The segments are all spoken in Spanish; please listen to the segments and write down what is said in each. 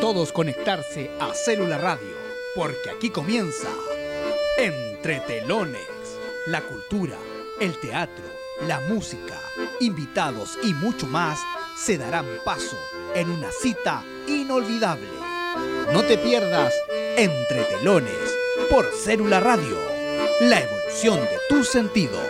todos conectarse a Célula Radio, porque aquí comienza Entre Telones, la cultura, el teatro, la música, invitados y mucho más se darán paso en una cita inolvidable. No te pierdas Entre Telones por Célula Radio, la evolución de tus sentidos.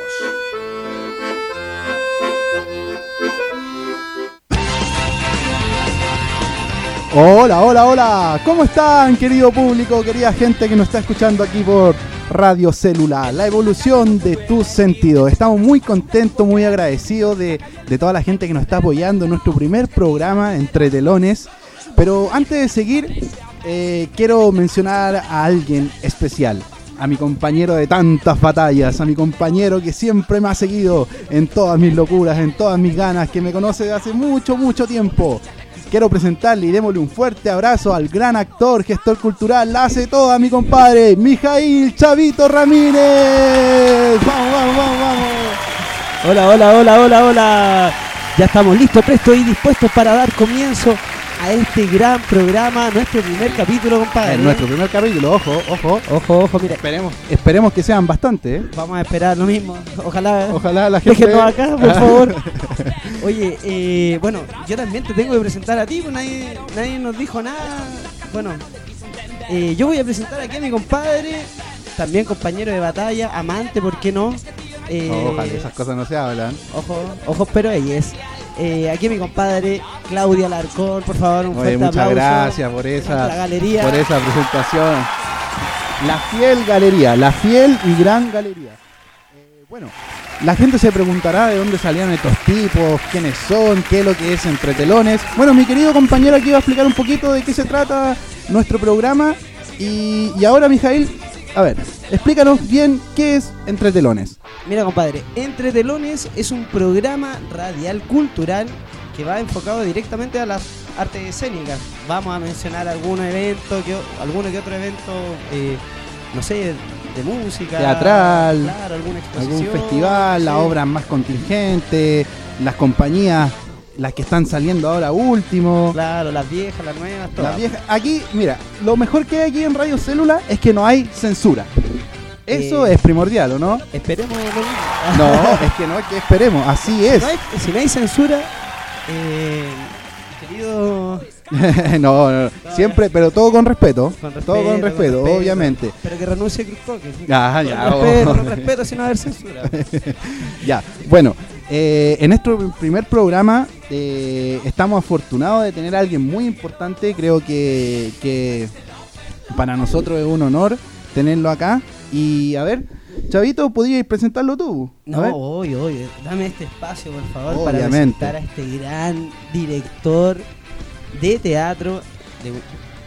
Hola, hola, hola. ¿Cómo están, querido público, querida gente que nos está escuchando aquí por Radio Celular? La evolución de tus sentidos. Estamos muy contentos, muy agradecidos de, de toda la gente que nos está apoyando en nuestro primer programa Entre Telones. Pero antes de seguir, eh, quiero mencionar a alguien especial. A mi compañero de tantas batallas, a mi compañero que siempre me ha seguido en todas mis locuras, en todas mis ganas, que me conoce de hace mucho, mucho tiempo. Quiero presentarle y démosle un fuerte abrazo al gran actor, gestor cultural, la hace toda mi compadre, Mijail Chavito Ramírez. Vamos, vamos, vamos, vamos. Hola, hola, hola, hola, hola. Ya estamos listos, prestos y dispuestos para dar comienzo a este gran programa, nuestro primer capítulo, compadre. En nuestro primer capítulo, ojo, ojo. Ojo, ojo, mira. Esperemos, esperemos que sean bastante, ¿eh? Vamos a esperar lo mismo. Ojalá. Ojalá la gente. Déjenos acá, por favor. Oye, eh, bueno, yo también te tengo que presentar a ti, pues nadie, nadie nos dijo nada. Bueno, eh, yo voy a presentar aquí a mi compadre, también compañero de batalla, amante, ¿por qué no? Eh, Ojalá, esas cosas no se hablan. Ojo, ojos pero ellas. Eh, aquí mi compadre Claudia Alarcón, por favor, un Oye, fuerte muchas aplauso. gracias por esa, galería. por esa presentación. La fiel galería, la fiel y gran galería. Eh, bueno, la gente se preguntará de dónde salían estos tipos, quiénes son, qué es lo que es Entre Telones. Bueno, mi querido compañero aquí va a explicar un poquito de qué se trata nuestro programa. Y, y ahora, Mijail, a ver, explícanos bien qué es Entre Telones. Mira, compadre, Entre Telones es un programa radial cultural que va enfocado directamente a las artes escénicas. Vamos a mencionar algún evento, que, alguno que otro evento, eh, no sé, de música. Teatral, Claro, alguna algún festival, las sí. obras más contingentes, las compañías, las que están saliendo ahora último. Claro, las viejas, las nuevas, todas. Las viejas. Aquí, mira, lo mejor que hay aquí en Radio Célula es que no hay censura. Eso Eh. es primordial, ¿o no? Esperemos mismo. No, es que no, es que esperemos, así es. Si no hay, si no hay censura, eh, querido. no, no, siempre, pero todo con respeto. Con todo con respeto, obviamente. Pero que renuncie a Chris Cocker. Ah, Con ya, respeto, oh. con respeto, sin haber censura. Ya, bueno, eh, en nuestro primer programa eh, estamos afortunados de tener a alguien muy importante. Creo que, que para nosotros es un honor tenerlo acá. Y a ver, Chavito, ¿podrías presentarlo tú? No, oye, oye, dame este espacio, por favor, para presentar a este gran director de teatro, de,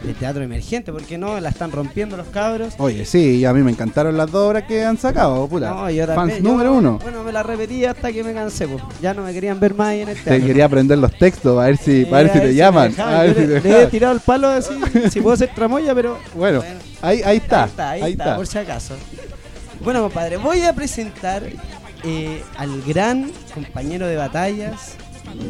de teatro emergente, porque no, la están rompiendo los cabros. Oye, sí, a mí me encantaron las dos obras que han sacado, puta. No, yo Fans yo, número uno. Bueno, me la repetí hasta que me cansé, pues. Ya no me querían ver más ahí en el Te teatro. quería aprender los textos, a ver si, Eh, para ver si te llaman. dejaban. a ver si le, te le he tirado el palo así, si puedo ser tramoya, pero Bueno, ahí, ahí está. Ahí está, ahí, está, por si acaso. Bueno, compadre, voy a presentar eh, al gran compañero de batallas,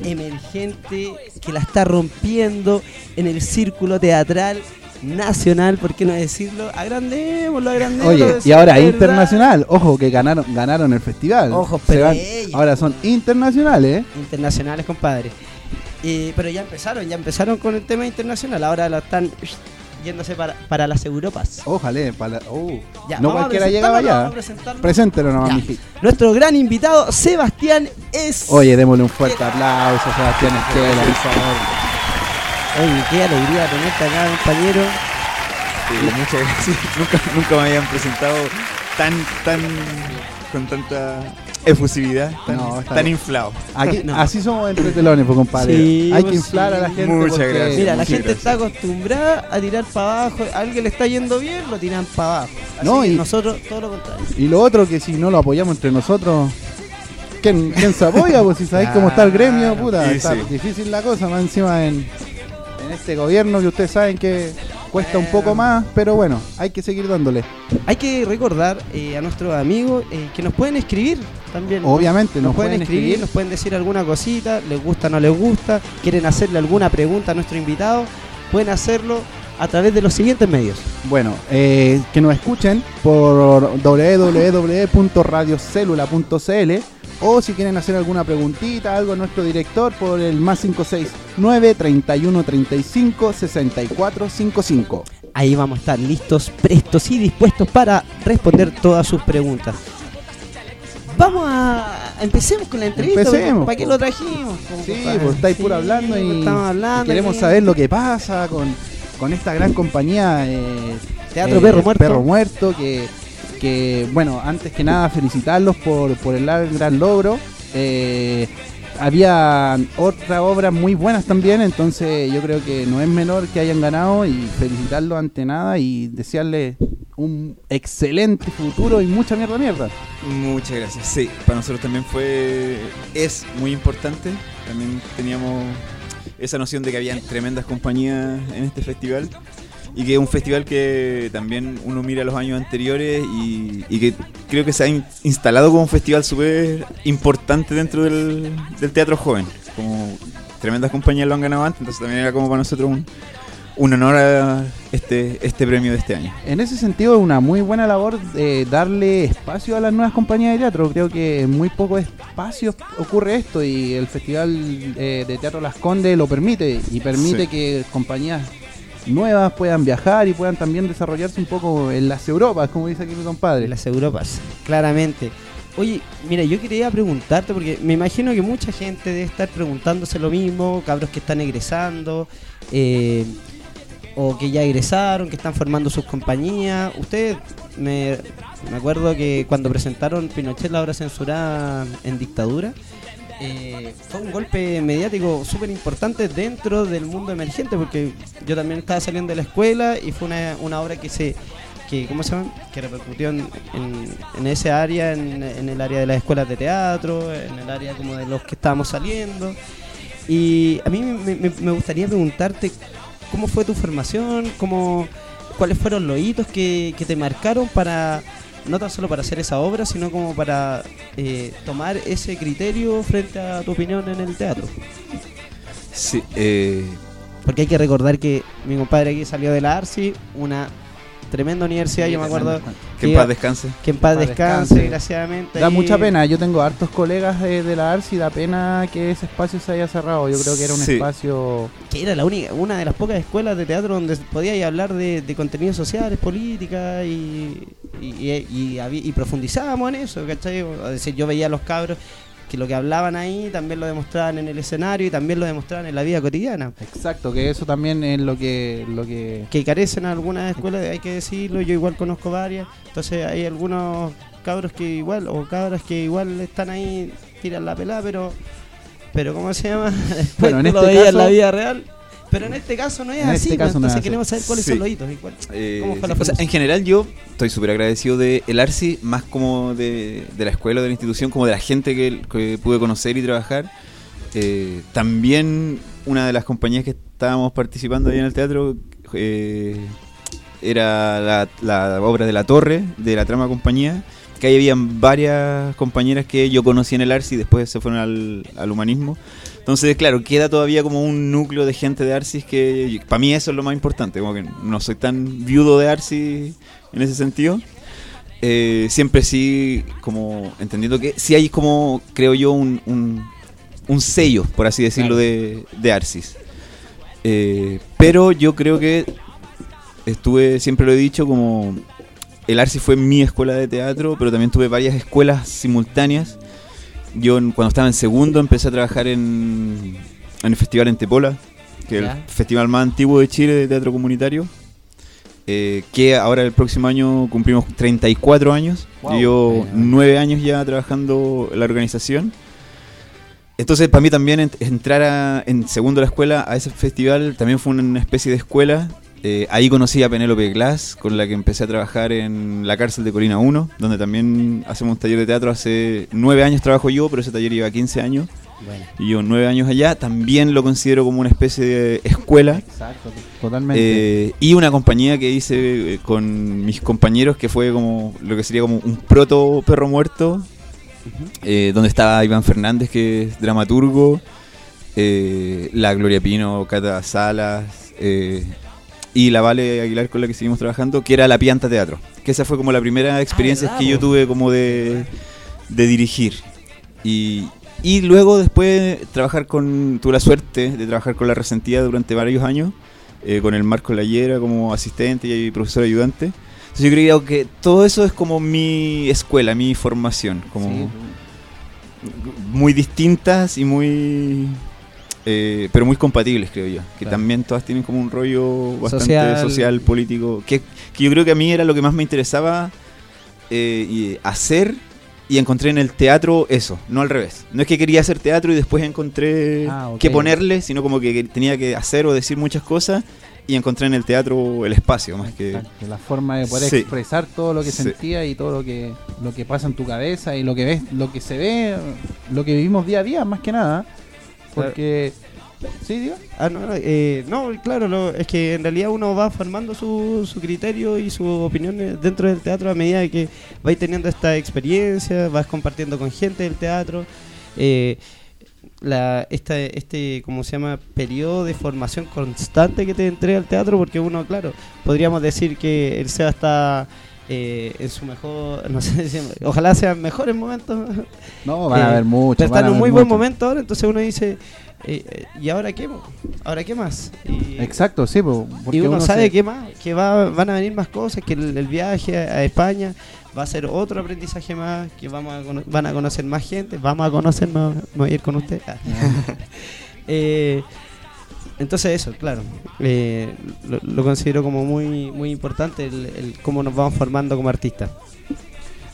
emergente, que la está rompiendo en el círculo teatral nacional, ¿por qué no decirlo? Agrandémoslo, agrandémoslo. Oye, y ahora verdad. internacional, ojo que ganaron, ganaron el festival. Ojo, pero van- ahora son internacionales. ¿eh? Internacionales, compadre. Eh, pero ya empezaron, ya empezaron con el tema internacional, ahora lo están yéndose para, para las Europas. Ojalá, para, uh, Ya, no cualquiera llegaba allá. Preséntelo nomás. Nuestro gran invitado, Sebastián es. Oye, démosle un fuerte aplauso a Sebastián Estela, por favor. Oye, qué alegría tenerte acá, compañero. Sí, muchas gracias. Nunca, nunca me habían presentado tan, tan, con tanta efusividad, tan, No, está tan bien. inflado. Aquí, No. Así somos entre telones, pues, compadre. Sí, Hay que pues, inflar a la gente. Muchas porque- gracias. Mira, la gente gracias. está acostumbrada a tirar para abajo. A alguien le está yendo bien, lo tiran para abajo. Así No, que y- nosotros todo lo contrario. Y lo otro que si no lo apoyamos entre nosotros, ¿quién, quién se apoya? Pues si sabéis cómo está el gremio, puta, Sí, está sí. difícil la cosa, más encima en, en este gobierno que ustedes saben que cuesta un poco más, pero bueno, hay que seguir dándole. Hay que recordar eh, a nuestros amigos eh, que nos pueden escribir también. Obviamente, Nos, pueden escribir, nos pueden decir alguna cosita, les gusta, no les gusta, quieren hacerle alguna pregunta a nuestro invitado. pueden hacerlo a través de los siguientes medios. Bueno, eh, que nos escuchen por www.radiocelula.cl o si quieren hacer alguna preguntita, algo a nuestro director por el más 569 31 35 64 55. Ahí vamos a estar listos, prestos y dispuestos para responder todas sus preguntas. Vamos a. Empecemos con la entrevista. Empecemos, ¿Para qué lo trajimos? Sí, pues estáis Sí, puro hablando y, estamos hablando y queremos saber lo que pasa con, con esta gran compañía eh, Teatro eh, Perro Muerto. Perro Muerto, que, que, bueno, antes que nada felicitarlos por, por el gran- logro. Eh, había otras obras muy buenas también, entonces yo creo que no es menor que hayan ganado y felicitarlos ante nada y desearles un excelente futuro y mucha mierda mierda. Muchas gracias. Sí, para nosotros también fue. Es muy importante. También teníamos esa noción de que habían tremendas compañías en este festival. Y que es un festival que también uno mira los años anteriores y, y que creo que se ha in- instalado como un festival súper importante dentro del, del teatro joven. Como tremendas compañías lo han ganado antes, entonces también era como para nosotros un, un honor a este, este premio de este año. En ese sentido es una muy buena labor de darle espacio a las nuevas compañías de teatro. Creo que en muy pocos espacios ocurre esto y el Festival eh, de Teatro Las Condes lo permite y permite Sí. que compañías nuevas puedan viajar y puedan también desarrollarse un poco en las Europas, como dice aquí mi compadre. de las Europas, claramente. Oye, mira, yo quería preguntarte, porque me imagino que mucha gente debe estar preguntándose lo mismo, cabros que están egresando, eh, o que ya egresaron, que están formando sus compañías. Ustedes, me, me acuerdo que cuando presentaron Pinochet, la obra censurada en dictadura, eh, fue un golpe mediático súper importante dentro del mundo emergente, porque yo también estaba saliendo de la escuela y fue una, una obra que se que ¿cómo se llama? que repercutió en, en- ese área, en, en el área de las escuelas de teatro, en el área como de los que estábamos saliendo. Y a mí me, me- me gustaría preguntarte cómo fue tu formación, cómo, cuáles fueron los hitos que, que te marcaron para, no tan solo para hacer esa obra, sino como para eh, tomar ese criterio frente a tu opinión en el teatro. Sí, eh, Porque hay que recordar que mi compadre aquí salió de la ARSI, una tremenda universidad, yo me acuerdo que en paz descanse. que en paz paz descanse, descanse. desgraciadamente. Da ahí- mucha pena, yo tengo hartos colegas de, de la ARSI, da pena que ese espacio se haya cerrado. Yo creo que era un Sí. espacio Que era la única, una de las pocas escuelas de teatro donde podía hablar de, de contenidos sociales, política y, y, y- y había- y profundizábamos en eso, ¿cachai? Es decir, yo veía a los cabros que lo que hablaban ahí también lo demostraban en el escenario y también lo demostraban en la vida cotidiana. exacto, que eso también es lo que lo que Que carecen algunas escuelas, hay que decirlo, yo igual conozco varias, entonces hay algunos cabros que igual, o cabras que igual están ahí, tiran la pelada, pero, pero ¿cómo se llama? Después Bueno, en tú lo este veías en la vida real. Pero en este caso no es En así, este pues, caso no es entonces así. queremos saber cuáles Sí. son los hitos. y cuál- Eh, ¿Cómo fue la sí, o sea, formación? en general yo estoy súper agradecido de el ARSI, más como de, de la escuela o de la institución, como de la gente que, que pude conocer y trabajar. Eh, también una de las compañías que estábamos participando ahí en el teatro eh, era la, la obra de La Torre, de la trama compañía, que ahí habían varias compañeras que yo conocí en el ARSI y después se fueron al, al humanismo. Entonces, claro, queda todavía como un núcleo de gente de Arsis que para mí eso es lo más importante, como que no soy tan viudo de Arsis en ese sentido. Eh, siempre sí, como entendiendo que sí hay como, creo yo, un, un, un sello, por así decirlo, de, de Arsis. Eh, pero yo creo que estuve, siempre lo he dicho, como el Arsis fue mi escuela de teatro, pero también tuve varias escuelas simultáneas. Yo cuando estaba en segundo empecé a trabajar en, en el festival en Tepola, que es el festival más antiguo de Chile de teatro comunitario. eh, que ahora el próximo año cumplimos 34 años. Wow. Yo nueve años ya trabajando en la organización. Entonces, para mí también ent- entrar a- en segundo a la escuela a ese festival también fue una especie de escuela. Eh, ahí conocí a Penélope Glass, con la que empecé a trabajar en la cárcel de Colina 1, donde también hacemos un taller de teatro. Hace nueve años trabajo yo, pero ese taller lleva 15 años. Bueno, Y yo nueve años allá. También lo considero como una especie de escuela. Exacto, totalmente. Eh, y una compañía que hice eh, con mis compañeros que fue como lo que sería como un proto perro muerto, eh, donde estaba Iván Fernández, que es dramaturgo, la Gloria Pino, Cata Salas, eh, y la Vale Aguilar con la que seguimos trabajando, que era la Pianta Teatro. Que esa fue como la primera experiencia ¿verdad, que yo tuve como de, de dirigir. Y, y luego después trabajar con, tuve la suerte de trabajar con la resentida durante varios años, eh, con el Marco Layera como asistente y profesor ayudante. Entonces yo creo que todo eso es como mi escuela, mi formación, como Sí. muy distintas y muy... eh, pero muy compatibles, creo yo. Que Claro. también todas tienen como un rollo bastante Social. social, político. Que, que yo creo que a mí era lo que más me interesaba eh, y hacer y encontré en el teatro eso, no al revés. No es que quería hacer teatro y después encontré Ah, que ponerle, sino como que tenía que hacer o decir muchas cosas y encontré en el teatro el espacio, más que... La forma de poder Sí. expresar todo lo que Sí. sentía y todo lo que lo que pasa en tu cabeza y lo que ves, lo que se ve, lo que vivimos día a día, más que nada. Porque sí, digo. Ah, no, no, eh, no, claro, lo- es que en realidad uno va formando su, su criterio y sus opiniones dentro del teatro a medida que vais teniendo esta experiencia, vas compartiendo con gente del teatro. eh, la, esta, este, ¿cómo se llama? Periodo de formación constante que te entrega el teatro, porque uno, claro, podríamos decir que el SEBA está eh, en su mejor, no sé, ojalá sean mejores momentos No, van a Eh, haber mucho. pero está van a en un muy buen momento ahora, entonces uno dice, eh, eh, ¿y ahora qué? ¿Ahora qué más? Y, Exacto, sí, po, porque y uno, sabe se- qué más, que va, van a venir más cosas, que el, el viaje a, España va a ser otro aprendizaje más, que vamos a van a conocer más gente, vamos a conocer, no, no voy a ir con usted. Ah. Entonces eso, claro, eh, lo, considero como muy muy importante el, cómo nos vamos formando como artistas.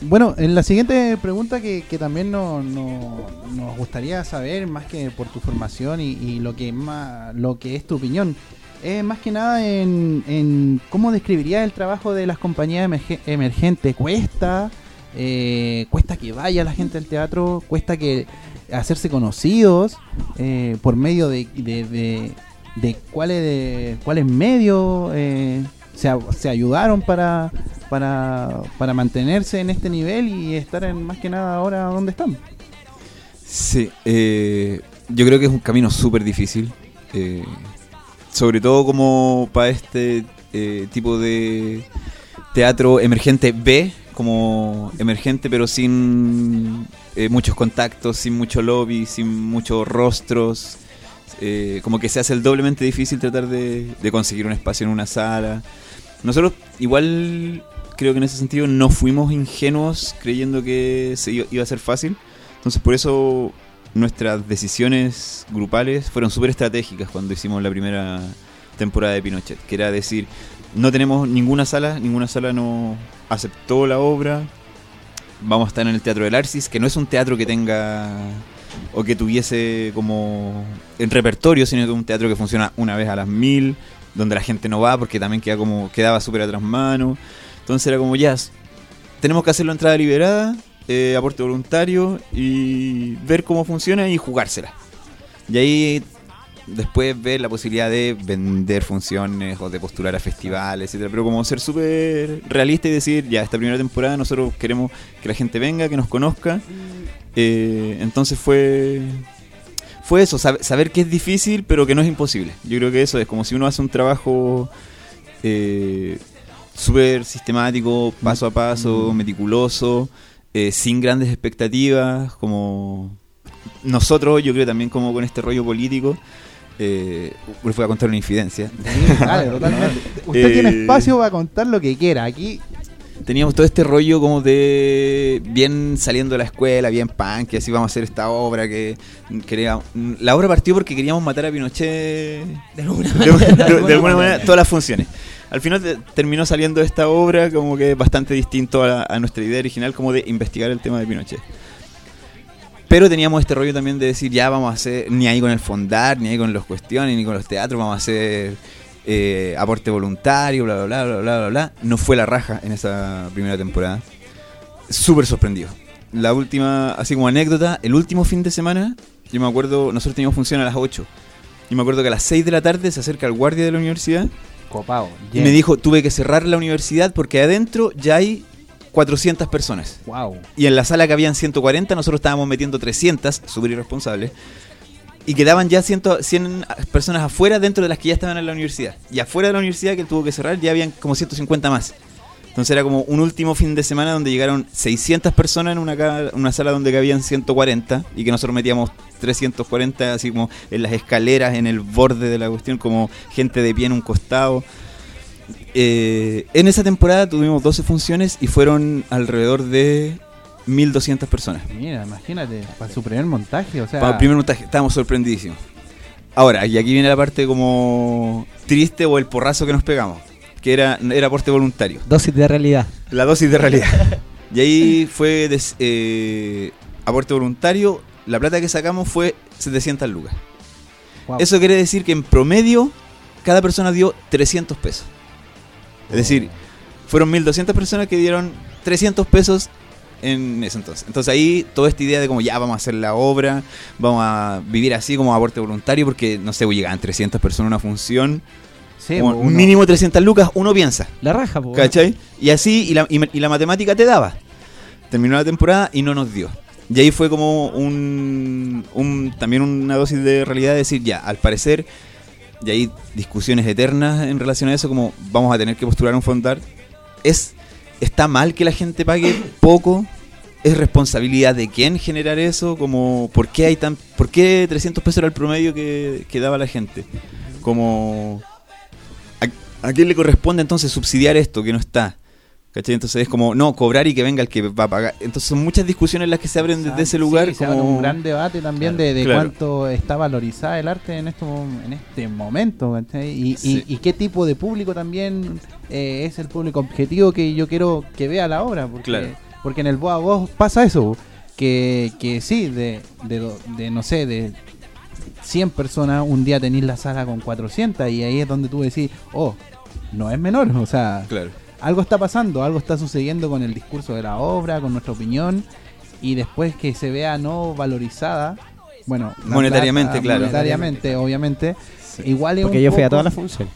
Bueno, en la siguiente pregunta que, que también no- no- nos gustaría saber, más que por tu formación y, lo que más, lo que es tu opinión, es más que nada en, cómo describirías el trabajo de las compañías emerge- emergentes. ¿Cuesta? Eh, ¿Cuesta que vaya la gente al teatro? ¿Cuesta que hacerse conocidos eh, por medio de- de cuáles de, cuáles medios eh, se, se ayudaron para, para, para mantenerse en este nivel y estar en más que nada ahora donde están. Sí, eh, yo creo que es un camino súper difícil. eh, sobre todo como para este eh, tipo de teatro emergente B, como emergente pero sin eh, muchos contactos, sin mucho lobby, sin muchos rostros. Eh, como que se hace el doblemente difícil tratar de, conseguir un espacio en una sala. Nosotros igual creo que en ese sentido no fuimos ingenuos creyendo que se iba, iba a ser fácil. Entonces por eso nuestras decisiones grupales fueron súper estratégicas cuando hicimos la primera temporada de Pinochet, que era decir, no tenemos ninguna sala, ninguna sala no aceptó la obra, vamos a estar en el Teatro del Arcis, que no es un teatro que tenga o que tuviese como en repertorio, sino que un teatro que funciona una vez a las mil, donde la gente no va porque también queda como quedaba súper atrás mano. Entonces era como ya, tenemos que hacerlo entrada liberada, eh, aporte voluntario y ver cómo funciona y jugársela. Y ahí después ver la posibilidad de vender funciones o de postular a festivales, etcétera, pero como ser súper realista y decir, ya, esta primera temporada nosotros queremos que la gente venga, que nos conozca. Eh, entonces fue fue eso, sab- saber que es difícil, pero que no es imposible. Yo creo que eso es como si uno hace un trabajo eh, súper sistemático, paso a paso, Mm. meticuloso, eh, sin grandes expectativas, como nosotros, yo creo también como con este rollo político. Eh, les voy a contar una infidencia. Totalmente. Usted Eh, tiene espacio para contar lo que quiera. Aquí Teníamos todo este rollo como de bien saliendo de la escuela, bien punk, que así vamos a hacer esta obra que queríamos. La obra partió porque queríamos matar a Pinochet De alguna de, de- de alguna manera todas las funciones. Al final te- terminó saliendo esta obra como que bastante distinto a, a nuestra idea original, como de investigar el tema de Pinochet. Pero teníamos este rollo también de decir, ya vamos a hacer, ni ahí con el fondar, ni ahí con los cuestiones, ni con los teatros, vamos a hacer eh, aporte voluntario, bla, bla, bla, bla, bla, bla. No fue la raja en esa primera temporada. Súper sorprendido. La última, así como anécdota, el último fin de semana, yo me acuerdo, nosotros teníamos función a las 8. Y me acuerdo que a las 6 de la tarde se acerca el guardia de la universidad copado. y me dijo, tuve que cerrar la universidad porque adentro ya hay 400 personas. wow. Y en la sala que habían 140, nosotros estábamos metiendo 300, súper irresponsables. Y quedaban ya 100, 100 personas afuera dentro de las que ya estaban en la universidad. Y afuera de la universidad que él tuvo que cerrar ya habían como 150 más. Entonces era como un último fin de semana donde llegaron 600 personas en una, una sala donde cabían 140 y que nosotros metíamos 340 así como en las escaleras, en el borde de la cuestión, como gente de pie en un costado. Eh, en esa temporada tuvimos 12 funciones y fueron alrededor de 1200 personas. Mira, imagínate, para su primer montaje, o sea... Para el primer montaje, estábamos sorprendidísimos. Ahora, y aquí viene la parte como triste o el porrazo que nos pegamos, que era, era aporte voluntario, Dosis de realidad. la dosis de realidad. y ahí fue des- eh, aporte voluntario, la plata que sacamos fue 700 lucas. Wow. Eso quiere decir que en promedio cada persona dio 300 pesos. Es decir, fueron 1200 personas que dieron 300 pesos en ese entonces. Entonces ahí toda esta idea de como ya vamos a hacer la obra, vamos a vivir así como aporte voluntario, porque no sé, pues, llegaban 300 personas a una función, Sí, como uno- mínimo 300 lucas, uno piensa, La raja, po. ¿cachai? Y así, y la, y la matemática te daba. Terminó la temporada y no nos dio. Y ahí fue como un, un- también una dosis de realidad de decir, ya, al parecer, y hay discusiones eternas en relación a eso, como vamos a tener que postular un fondar. Es, ¿Está mal que la gente pague poco? ¿Es responsabilidad de quién generar eso? Como, ¿por qué hay tan, por qué 300 pesos era el promedio que, daba la gente? Como, ¿a, a quién le corresponde entonces subsidiar esto que no está? ¿Cachai? Entonces es como, no, cobrar y que venga el que va a pagar. Entonces son muchas discusiones las que se abren desde ese Sí, lugar. se abre un gran debate también Claro, de, de claro. cuánto está valorizada el arte en, esto, en este momento. Y, y- Sí. y qué tipo de público también eh, es el público objetivo que yo quiero que vea la obra. Porque, Claro. porque en el Boa Voz pasa eso. Que, que sí, de, de, no sé, de 100 personas, un día tenéis la sala con 400 y ahí es donde tú decís, oh, no es menor. O sea, Claro. Algo está pasando, algo está sucediendo con el discurso de la obra, con nuestra opinión, y después que se vea no valorizada, bueno, Monetariamente, claro. monetariamente, obviamente, igual es Porque un yo fui a todas las funciones.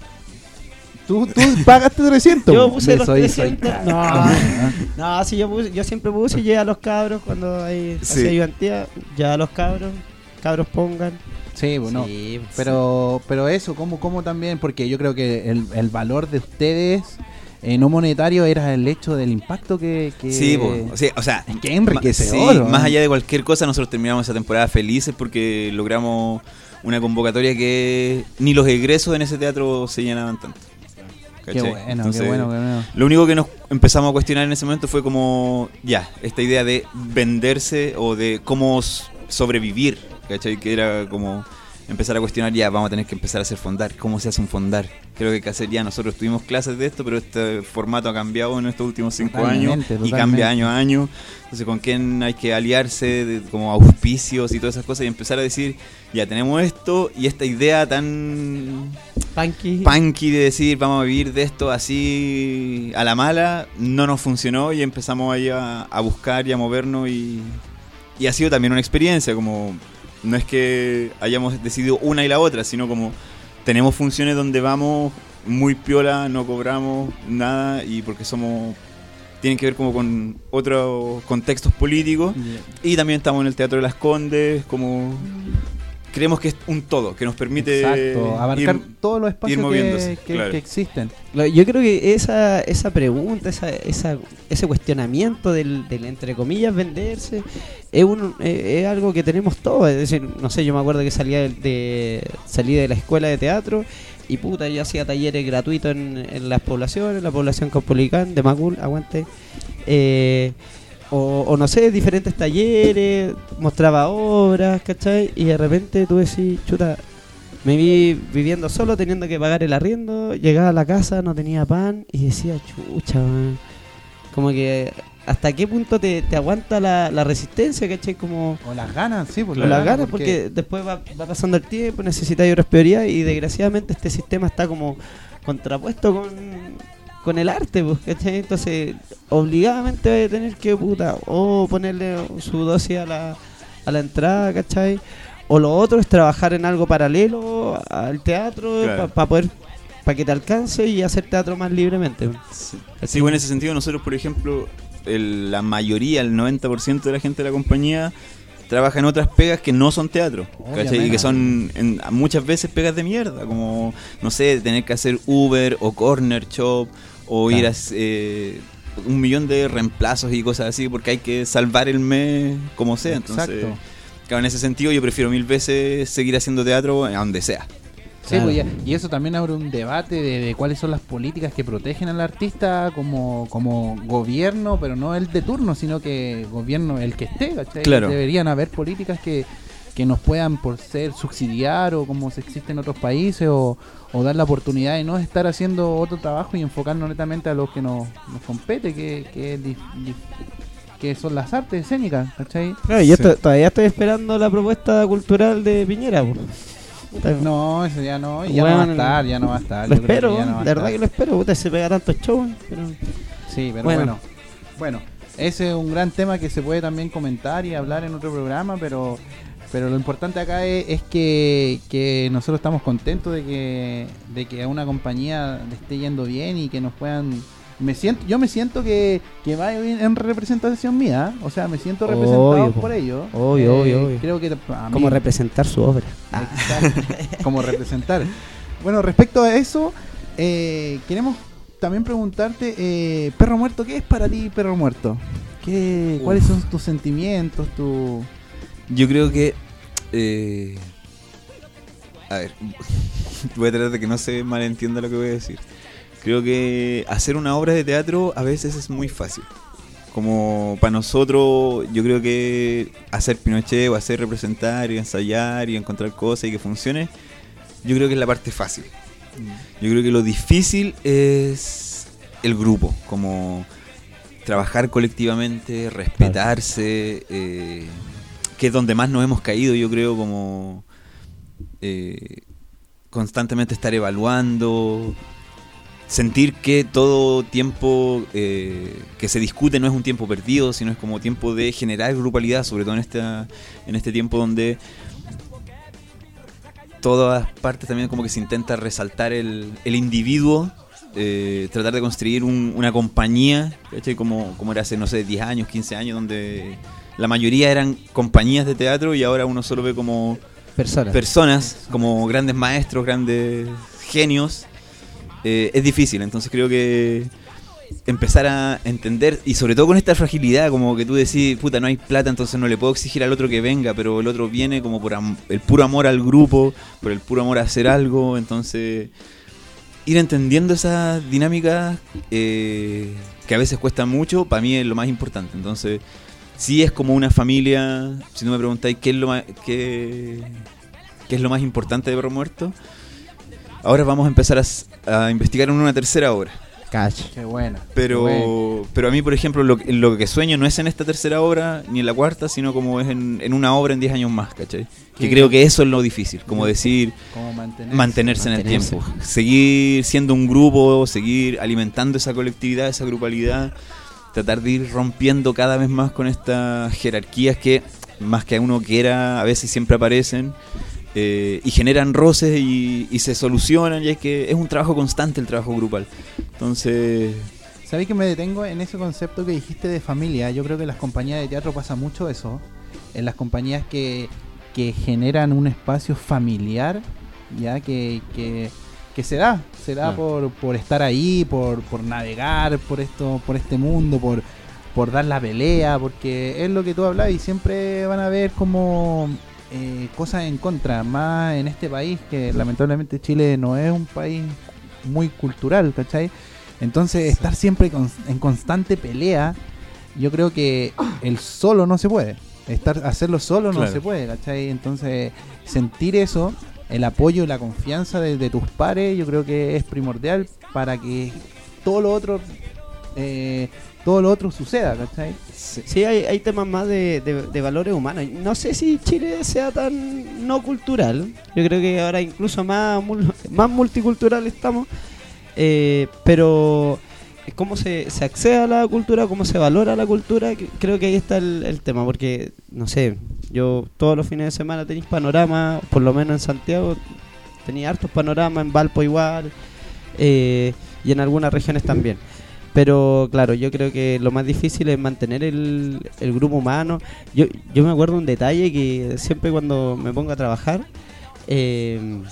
Tú, tú pagaste 300. Yo puse los soy- 300. soy- No. No, sí, yo, puse- yo siempre puse y llegué a los cabros cuando hay Sí. ayudantía. Ya a los cabros, cabros pongan. Sí, bueno, Sí, pero, pero eso, ¿cómo, cómo también? Porque yo creo que el, el valor de ustedes, eh, no monetario, era el hecho del impacto que... que Sí, po, o sea, o sea, Es que enriquecedor, ma- sí, más allá de cualquier cosa, nosotros terminamos esa temporada felices porque logramos una convocatoria que ni los egresos en ese teatro se llenaban tanto. Qué bueno, Entonces, qué bueno, qué bueno. Lo único que nos empezamos a cuestionar en ese momento fue como, ya, esta idea de venderse o de cómo sobrevivir, ¿cachai? Que era como empezar a cuestionar, ya, vamos a tener que empezar a hacer fondar. ¿Cómo se hace un fondar? Creo que hay que hacer ya, nosotros tuvimos clases de esto, pero este formato ha cambiado en estos últimos cinco años Totalmente, y totalmente. cambia año a año. Entonces, ¿con quién hay que aliarse? de- como auspicios y todas esas cosas y empezar a decir, ya, tenemos esto y esta idea tan Punky. punky de decir vamos a vivir de esto así a la mala, no nos funcionó y empezamos ahí a, a buscar y a movernos y, y ha sido también una experiencia, como no es que hayamos decidido una y la otra, sino como tenemos funciones donde vamos muy piola, no cobramos nada y porque somos tienen que ver como con otros contextos políticos. Y también estamos en el Teatro de las Condes, como creemos que es un todo, que nos permite Exacto, abarcar ir- todos los espacios que, moviéndose, que- claro. que existen. Yo creo que esa, esa pregunta, esa, esa, ese cuestionamiento del, del, entre comillas, venderse, es, un, eh, es algo que tenemos todos. Es decir, no sé, yo me acuerdo que salía de, de- salí de la escuela de teatro y puta, yo hacía talleres gratuitos en, en las poblaciones, la población Caupolicán, de Macul, aguante. Eh, o, o no sé, diferentes talleres, mostraba obras, ¿cachai? Y de repente tú decís, chuta, me vi viviendo solo, teniendo que pagar el arriendo, llegaba a la casa, no tenía pan y decía, chucha, man". como que hasta qué punto te, te aguanta la, la resistencia, ¿cachai? Como O las ganas, sí, pues, o las ganas, porque después va, va pasando el tiempo, necesitas otras prioridades y desgraciadamente este sistema está como contrapuesto con, con el arte, pues, ¿cachai? Entonces, obligadamente vas a tener que, puta, o ponerle su dosis a la, a la entrada, ¿cachai? O lo otro es trabajar en algo paralelo al teatro Claro. para poder, para que te alcance y hacer teatro más libremente. Sí. Bueno, en ese sentido nosotros, por ejemplo, el- la mayoría, el 90% de la gente de la compañía trabaja en otras pegas que no son teatro, ¿cachai? Y que son en- muchas veces pegas de mierda, como, no sé, tener que hacer Uber o Corner Shop o ir a eh, un millón de reemplazos y cosas así porque hay que salvar el mes como sea. Entonces, Exacto. claro, en ese sentido yo prefiero mil veces seguir haciendo teatro a donde sea. Sí, Claro. pues, y eso también abre un debate de, de cuáles son las políticas que protegen al artista como, como gobierno, pero no el de turno, sino que gobierno el que esté. ¿cachai? Claro. Deberían haber políticas que, que nos puedan por ser subsidiar o como se existe en otros países o, o dar la oportunidad de no estar haciendo otro trabajo y enfocarnos netamente a lo que nos, nos compete, que, que, que son las artes escénicas. ¿cachai? Claro, yo Sí. to- todavía estoy esperando la propuesta cultural de Piñera. No, eso ya no, ya no va a estar, ya no va a estar. Lo yo creo que espero, no verdad que lo espero. Puta, se pega tantos shows. Pero... Sí, pero Bueno. bueno. bueno. ese es un gran tema que se puede también comentar y hablar en otro programa, pero pero lo importante acá es, es que, que nosotros estamos contentos de que de que a una compañía le esté yendo bien y que nos puedan me siento yo me siento que, que va bien en representación mía, ¿eh? o sea, me siento representado Obvio, po. por ello. Eh, Obvio, obvio, obvio. Creo que Como representar su obra. Como representar. Bueno, respecto a eso, eh, queremos también preguntarte, eh, perro muerto, ¿qué es para ti perro muerto? ¿Qué, ¿Cuáles son tus sentimientos? Tu... Yo creo que. Eh, a ver, voy a tratar de que no se malentienda lo que voy a decir. Creo que hacer una obra de teatro a veces es muy fácil. Como para nosotros, yo creo que hacer Pinochet o hacer representar y ensayar y encontrar cosas y que funcione, yo creo que es la parte fácil. Yo creo que lo difícil es el grupo, como trabajar colectivamente, respetarse, eh, que es donde más nos hemos caído, yo creo, como eh, constantemente estar evaluando, sentir que todo tiempo eh, que se discute no es un tiempo perdido, sino es como tiempo de generar grupalidad, sobre todo en, esta, en este tiempo donde todas partes también como que se intenta resaltar el, el individuo, eh, tratar de construir un- una compañía. Como, como era hace, no sé, 10 años, 15 años, donde la mayoría eran compañías de teatro y ahora uno solo ve como Personas. personas, como grandes maestros, grandes genios. Eh, es difícil, entonces creo que empezar a entender, y sobre todo con esta fragilidad, como que tú decís, puta, no hay plata, entonces no le puedo exigir al otro que venga, pero el otro viene como por am- el puro amor al grupo, por el puro amor a hacer algo, entonces ir entendiendo esas dinámicas eh, que a veces cuesta mucho, para mí es lo más importante, entonces sí es como una familia, si tú me preguntáis qué es lo más, qué, qué es lo más importante de Perro Muerto, ahora vamos a empezar a, s- a investigar en una tercera obra. Cacho. Qué buena. Pero, qué buena. pero a mí, por ejemplo, lo, que- lo que sueño no es en esta tercera obra ni en la cuarta, sino como es en, en una obra en 10 años más, ¿cachai? Que creo que eso es lo difícil, como decir, Como mantenerse. mantenerse en el mantenerse. tiempo, seguir siendo un grupo, seguir alimentando esa colectividad, esa grupalidad, tratar de ir rompiendo cada vez más con estas jerarquías que, más que uno quiera, a veces siempre aparecen. eh, y generan roces y, y se solucionan y es que es un trabajo constante el trabajo grupal entonces ¿Sabéis que me detengo en ese concepto que dijiste de familia? Yo creo que en las compañías de teatro pasa mucho eso. En las compañías que, que generan un espacio familiar, ya que, que, que se da, se da por, por estar ahí, por, por navegar por esto, por este mundo, por, por dar la pelea, porque es lo que tú hablas y siempre van a haber como eh, cosas en contra, más en este país que lamentablemente Chile no es un país muy cultural, ¿cachai? Entonces estar siempre con- en constante pelea, yo creo que el solo no se puede. Estar hacerlo solo no se puede, ¿cachai? Entonces sentir eso, el apoyo y la confianza de, tus pares, yo creo que es primordial para que todo lo otro eh, todo lo otro suceda, ¿cachai? Sí, hay, hay temas más de, valores humanos. No sé si Chile sea tan no cultural. Yo creo que ahora incluso más, más multicultural estamos. Eh, pero cómo se, se accede a la cultura, cómo se valora la cultura, creo que ahí está el tema. Porque, no sé, yo todos los fines de semana tenéis panorama, por lo menos en Santiago, tenía hartos panoramas, en Valpo igual, eh, y en algunas regiones también. Pero claro, yo creo que lo más difícil es mantener el, grupo humano. Yo, yo me acuerdo un detalle que siempre cuando me pongo a trabajar, eh,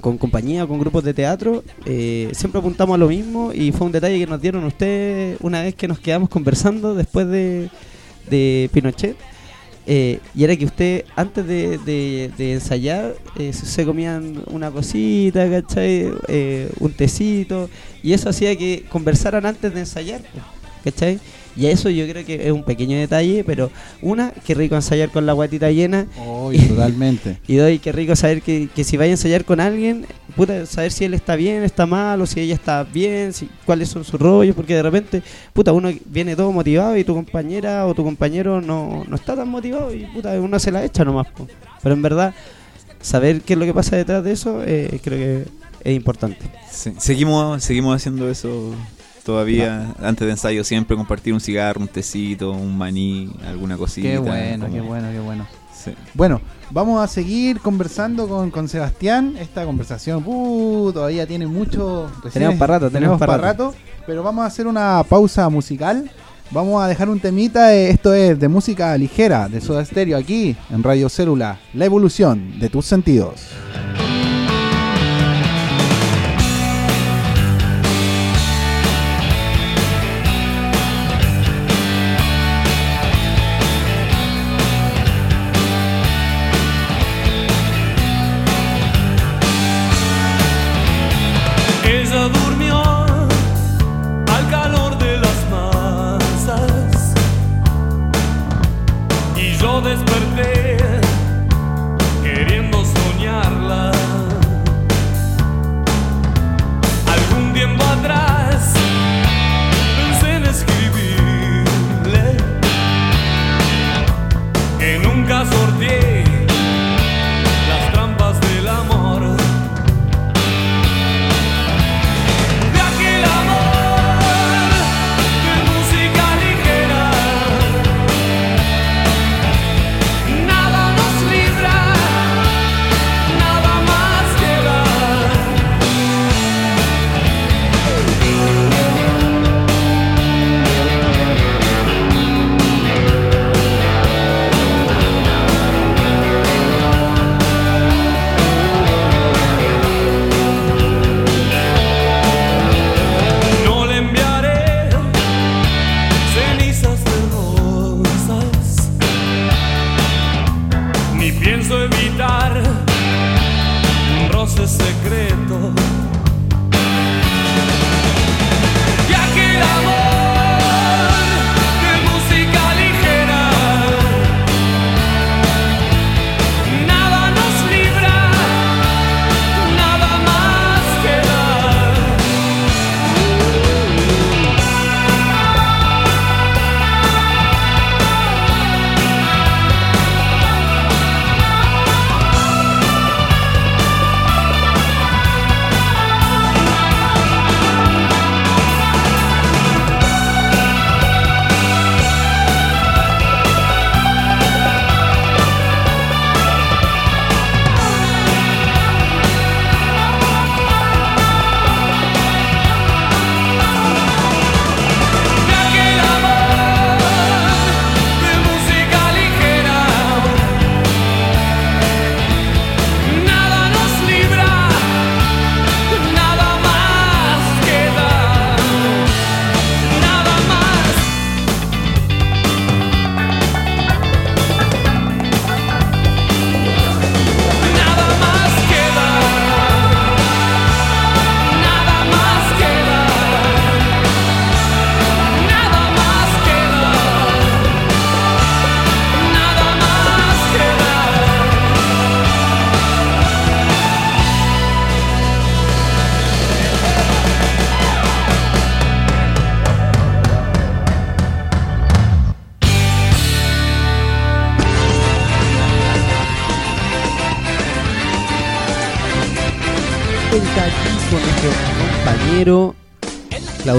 con compañía, con grupos de teatro, eh, siempre apuntamos a lo mismo y fue un detalle que nos dieron ustedes una vez que nos quedamos conversando después de, de Pinochet. Eh, y era que usted antes de, de- de ensayar eh, se- comían una cosita, ¿cachai? Eh, un tecito y eso hacía que conversaran antes de ensayar, ¿cachai? Y eso yo creo que es un pequeño detalle, pero una, qué rico ensayar con la guatita llena Uy, totalmente. y doy, qué rico saber que, que si vaya a ensayar con alguien, puta, saber si él está bien, está mal, o si ella está bien, si, cuáles son sus rollos, porque de repente, puta, uno viene todo motivado y tu compañera o tu compañero no, no está tan motivado y puta, uno se la echa nomás. po. Pero en verdad, saber qué es lo que pasa detrás de eso, eh, creo que es importante. Sí, Seguimos, seguimos haciendo eso todavía. Antes de ensayo siempre compartir un cigarro, un tecito, un maní, alguna cosita. Qué bueno, como- qué bueno, qué bueno. Sí. Bueno, vamos a seguir conversando con, con Sebastián. Esta conversación uh, todavía tiene mucho. recién Tenemos es- pa' rato, tenemos rato. Pero vamos a hacer una pausa musical. Vamos a dejar un temita. eh, esto es de música ligera de Soda Stereo aquí en Radio Célula. La evolución de tus sentidos.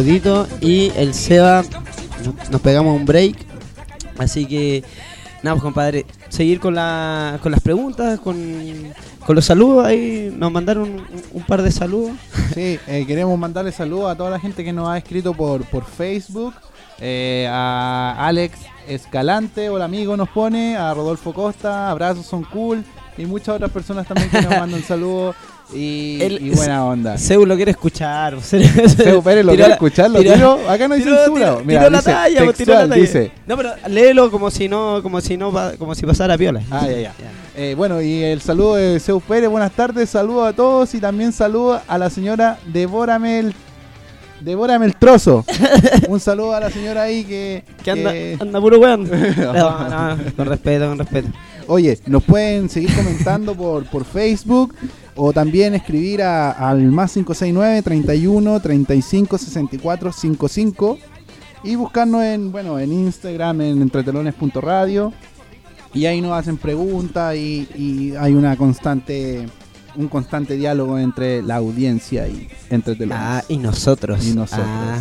Claudito y el Seba. Nos- Nos pegamos un break. Así que, Nada, pues compadre, seguir con, la, con las preguntas, con, con los saludos. Ahí nos mandaron un, un par de saludos. Sí, eh, queremos mandarle saludos a toda la gente que nos ha escrito por, por Facebook. eh, a Alex Escalante, hola amigo, nos pone. A Rodolfo Costa, abrazos son cool. Y muchas otras personas también que nos mandan saludos. Y, El- y buena onda. Seu lo quiere escuchar. Seu Seu Pérez lo quiere escuchar, lo tiro. Acá no hay censura. Mira, tiró la talla, pues, tiró la textual, talla. dice. No, pero léelo como si no, como si no, como si pasara piola. Ah, ya, ya. Eh, bueno, y el saludo de Zeus Pérez, buenas tardes, saludo a todos y también saludo a la señora Devórame el, Devórame el trozo. Un saludo a la señora ahí que... Que anda, que- anda puro weón. No, no, con respeto, con respeto. Oye, nos pueden seguir comentando por, por Facebook o también escribir a- al más 569 31 35 64 55 y buscarnos en, bueno, en Instagram en entretelones.radio y ahí nos hacen preguntas y, y hay una constante un constante diálogo entre la audiencia y entretelones. Ah, y nosotros. Y nosotros. Ah.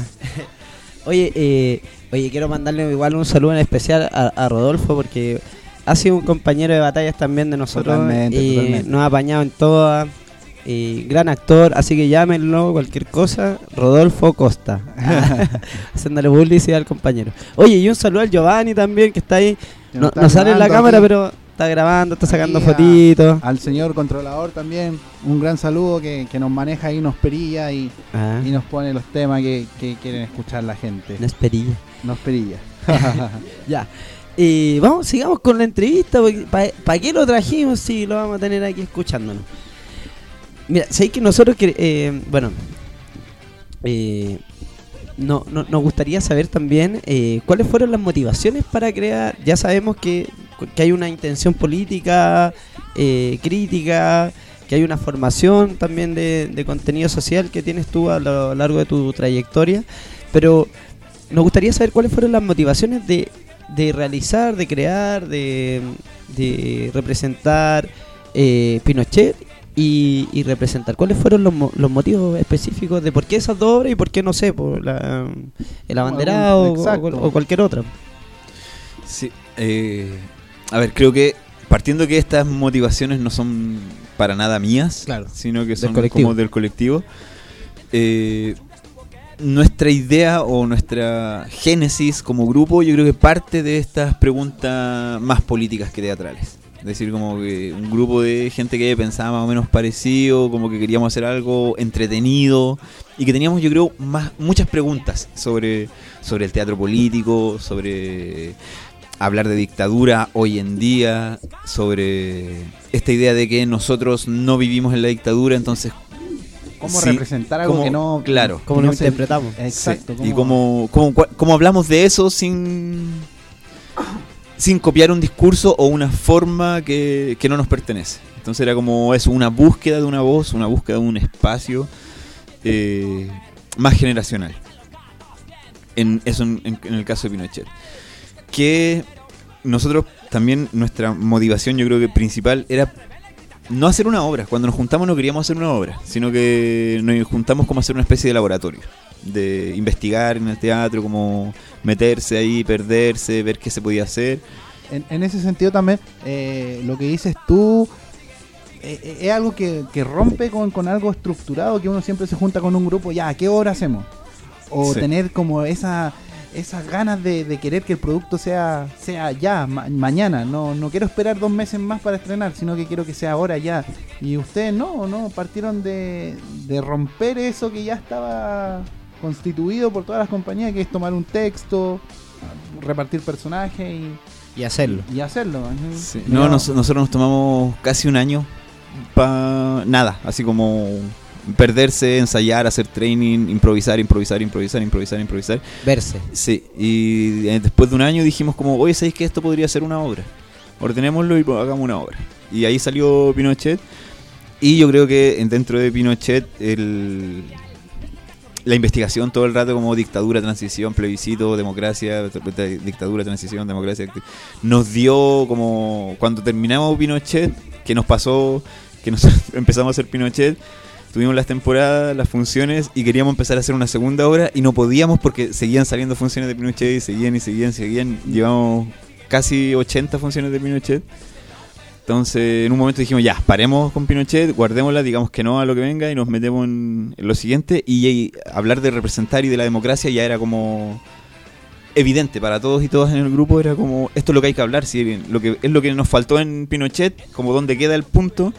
Oye, eh, oye, quiero mandarle igual un saludo en especial a, a Rodolfo porque ha sido un compañero de batallas también de nosotros Totalmente, y totalmente. nos ha apañado en todas. y gran actor, así que llámenlo, cualquier cosa, Rodolfo Costa. Haciéndole publicidad al compañero. Oye, y un saludo al Giovanni también, que está ahí. No, nos sale en la cámara, aquí. pero está grabando, está sacando Ahí a- fotitos. Al señor controlador también, un gran saludo que, que nos maneja ahí, nos perilla y, Ah, y nos pone los temas que, que quieren escuchar la gente. no es perilla. Nos perilla. Ya. Y vamos, sigamos con la entrevista. ¿Para qué lo trajimos si lo vamos a tener aquí escuchándonos? Mira, sabéis que nosotros, que, eh, bueno, eh, no, no- nos gustaría saber también eh, cuáles fueron las motivaciones para crear. Ya sabemos que, que hay una intención política, eh, crítica, que hay una formación también de contenido social que tienes tú a lo largo de tu trayectoria, pero nos gustaría saber cuáles fueron las motivaciones de, de realizar, de crear, de, de representar eh, Pinochet y, y representar. ¿Cuáles fueron los, mo- los motivos específicos de por qué esas dos obras y por qué, no sé, por la, el abanderado o, cualquier otra? Sí. eh, a ver, creo que partiendo que estas motivaciones no son para nada mías, Claro, sino que son como del colectivo, eh, nuestra idea o nuestra génesis como grupo yo creo que parte de estas preguntas más políticas que teatrales. Es decir, como que un grupo de gente que pensaba más o menos parecido, como que queríamos hacer algo entretenido y que teníamos yo creo más, muchas preguntas sobre, sobre el teatro político, sobre hablar de dictadura hoy en día, sobre esta idea de que nosotros no vivimos en la dictadura, entonces ¿Cómo Sí, representar algo cómo- que no... claro. ¿Cómo no lo interpretamos? Exacto. Sí, Y cómo, cómo, cómo hablamos de eso sin, sin copiar un discurso o una forma que, que no nos pertenece. Entonces era como eso, una búsqueda de una voz, una búsqueda de un espacio eh, más generacional. En, eso en, en- en el caso de Pinochet. Que nosotros también, nuestra motivación yo creo que principal era no hacer una obra. Cuando nos juntamos no queríamos hacer una obra, sino que nos juntamos como hacer una especie de laboratorio. De investigar en el teatro, como meterse ahí, perderse, ver qué se podía hacer. En, en ese sentido también, eh, lo que dices tú eh, eh, es algo que, que rompe con, con algo estructurado, que uno siempre se junta con un grupo, ya, ¿a qué hora hacemos? O Sí. tener como esa esas ganas de, de querer que el producto sea sea ya, ma- mañana. No, no quiero esperar dos meses más para estrenar, sino que quiero que sea ahora ya. Y ustedes no, no, partieron de, de romper eso que ya estaba constituido por todas las compañías, que es tomar un texto, repartir personajes y, Y hacerlo. y hacerlo. Sí. No, nos- nosotros nos tomamos casi un año para nada, así como perderse, ensayar, hacer training, improvisar, improvisar, improvisar, improvisar, improvisar. Verse. Sí, y eh, después de un año dijimos como, oye, ¿sabéis que esto podría ser una obra? Ordenémoslo y hagamos una obra. Y ahí salió Pinochet. Y yo creo que en- dentro de Pinochet el, la investigación todo el rato como dictadura, transición, plebiscito, democracia, dictadura, transición, democracia, nos dio como cuando terminamos Pinochet, que nos pasó, que nos empezamos a hacer Pinochet, tuvimos las temporadas, las funciones y queríamos empezar a hacer una segunda obra y no podíamos porque seguían saliendo funciones de Pinochet y seguían y seguían, seguían. Llevamos casi 80 funciones de Pinochet. Entonces, en un momento dijimos, ya, paremos con Pinochet, guardémosla, digamos que no a lo que venga y nos metemos en, en lo siguiente. Y, y hablar de representar y de la democracia ya era como evidente para todos y todas en el grupo, era como, esto es lo que hay que hablar, si lo que, es lo que nos faltó en Pinochet, como dónde queda el punto.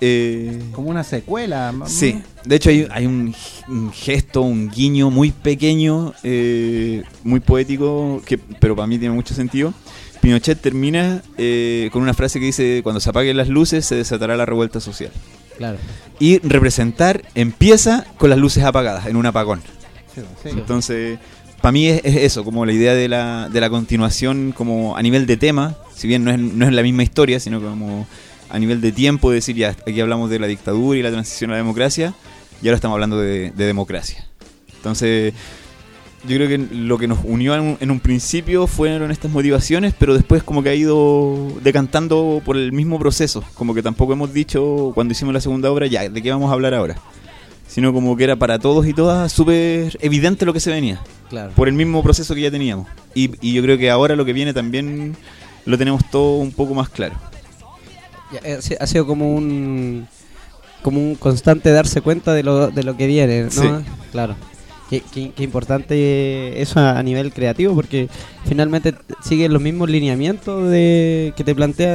Eh, Como una secuela. Sí, de hecho hay, hay un, un gesto, un guiño muy pequeño, eh, muy poético, que, pero para mí tiene mucho sentido. Pinochet termina eh, con una frase que dice, cuando se apaguen las luces se desatará la revuelta social. Claro. Y representar empieza con las luces apagadas, en un apagón. Sí, sí. Entonces, para mí es, es eso, como la idea de la, de la continuación, como a nivel de tema, si bien no es, no es la misma historia, sino como a nivel de tiempo, decir, ya, aquí hablamos de la dictadura y la transición a la democracia, y ahora estamos hablando de, de democracia. Entonces, yo creo que lo que nos unió en un, en un principio fueron estas motivaciones, pero después como que ha ido decantando por el mismo proceso, como que tampoco hemos dicho cuando hicimos la segunda obra, ya, ¿de qué vamos a hablar ahora? Sino como que era para todos y todas súper evidente lo que se venía Claro. por el mismo proceso que ya teníamos. Y, y yo creo que ahora lo que viene también lo tenemos todo un poco más claro. Eh, ha si- ha sido como un como un constante darse cuenta de lo, de lo que viene, ¿no? Sí. Claro. Qué, qué- qué importante eso a, nivel creativo porque finalmente sigue los mismos lineamientos de que te plantea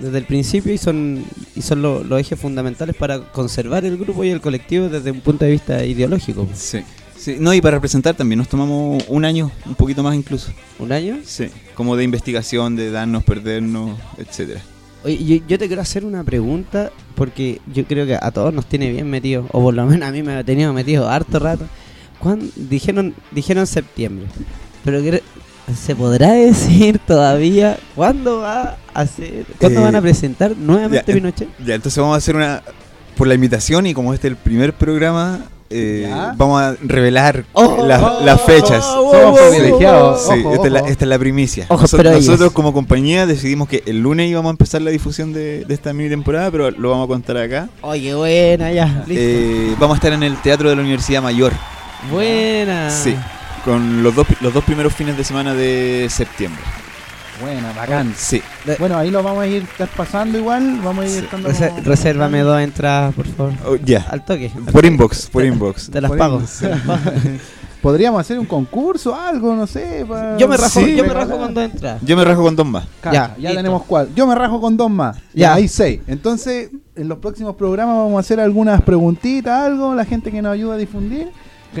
desde el principio y son y son lo- los ejes fundamentales para conservar el grupo y el colectivo desde un punto de vista ideológico. Sí. Sí, no, y para representar también nos tomamos un año, un poquito más incluso. ¿Un año? Sí, como de investigación, de darnos, perdernos, etcétera. Oye, yo, yo te quiero hacer una pregunta porque yo creo que a todos nos tiene bien metido, o por lo menos a mí me ha tenido metido harto rato. ¿Cuándo? Dijeron, dijeron septiembre, pero ¿se podrá decir todavía cuándo va a ser, cuándo Eh, van a presentar nuevamente ya, Pinochet? Ya, entonces vamos a hacer una... Por la invitación y como este es el primer programa, eh, vamos a revelar Oh, las, oh, las fechas. oh, Somos oh, privilegiados. Sí, esta, Es la, ojo. esta es la primicia. Nosotros como compañía decidimos que el lunes íbamos a empezar la difusión de, de esta mini temporada, pero lo vamos a contar acá. Oye, buena, ya. Eh, vamos a estar en el Teatro de la Universidad Mayor. buena. Sí, con los dos, los dos primeros fines de semana de septiembre. Buena, bacán. Sí, De- Bueno, ahí lo vamos a ir pasando igual. Vamos a ir estando Rese- como- resérvame dos entradas, por favor. Oh, ya. Al toque. Por inbox, por inbox. Te las Por pago. ahí. Podríamos hacer un concurso, algo, no sé. Yo me rajo, Sí. yo me rajo con dos entradas. Yo me rajo con dos más. Ya, ya, listo. tenemos cuatro. Yo me rajo con dos más. Ya, Ya. hay seis. Entonces, en los próximos programas vamos a hacer algunas preguntitas, algo, la gente que nos ayuda a difundir.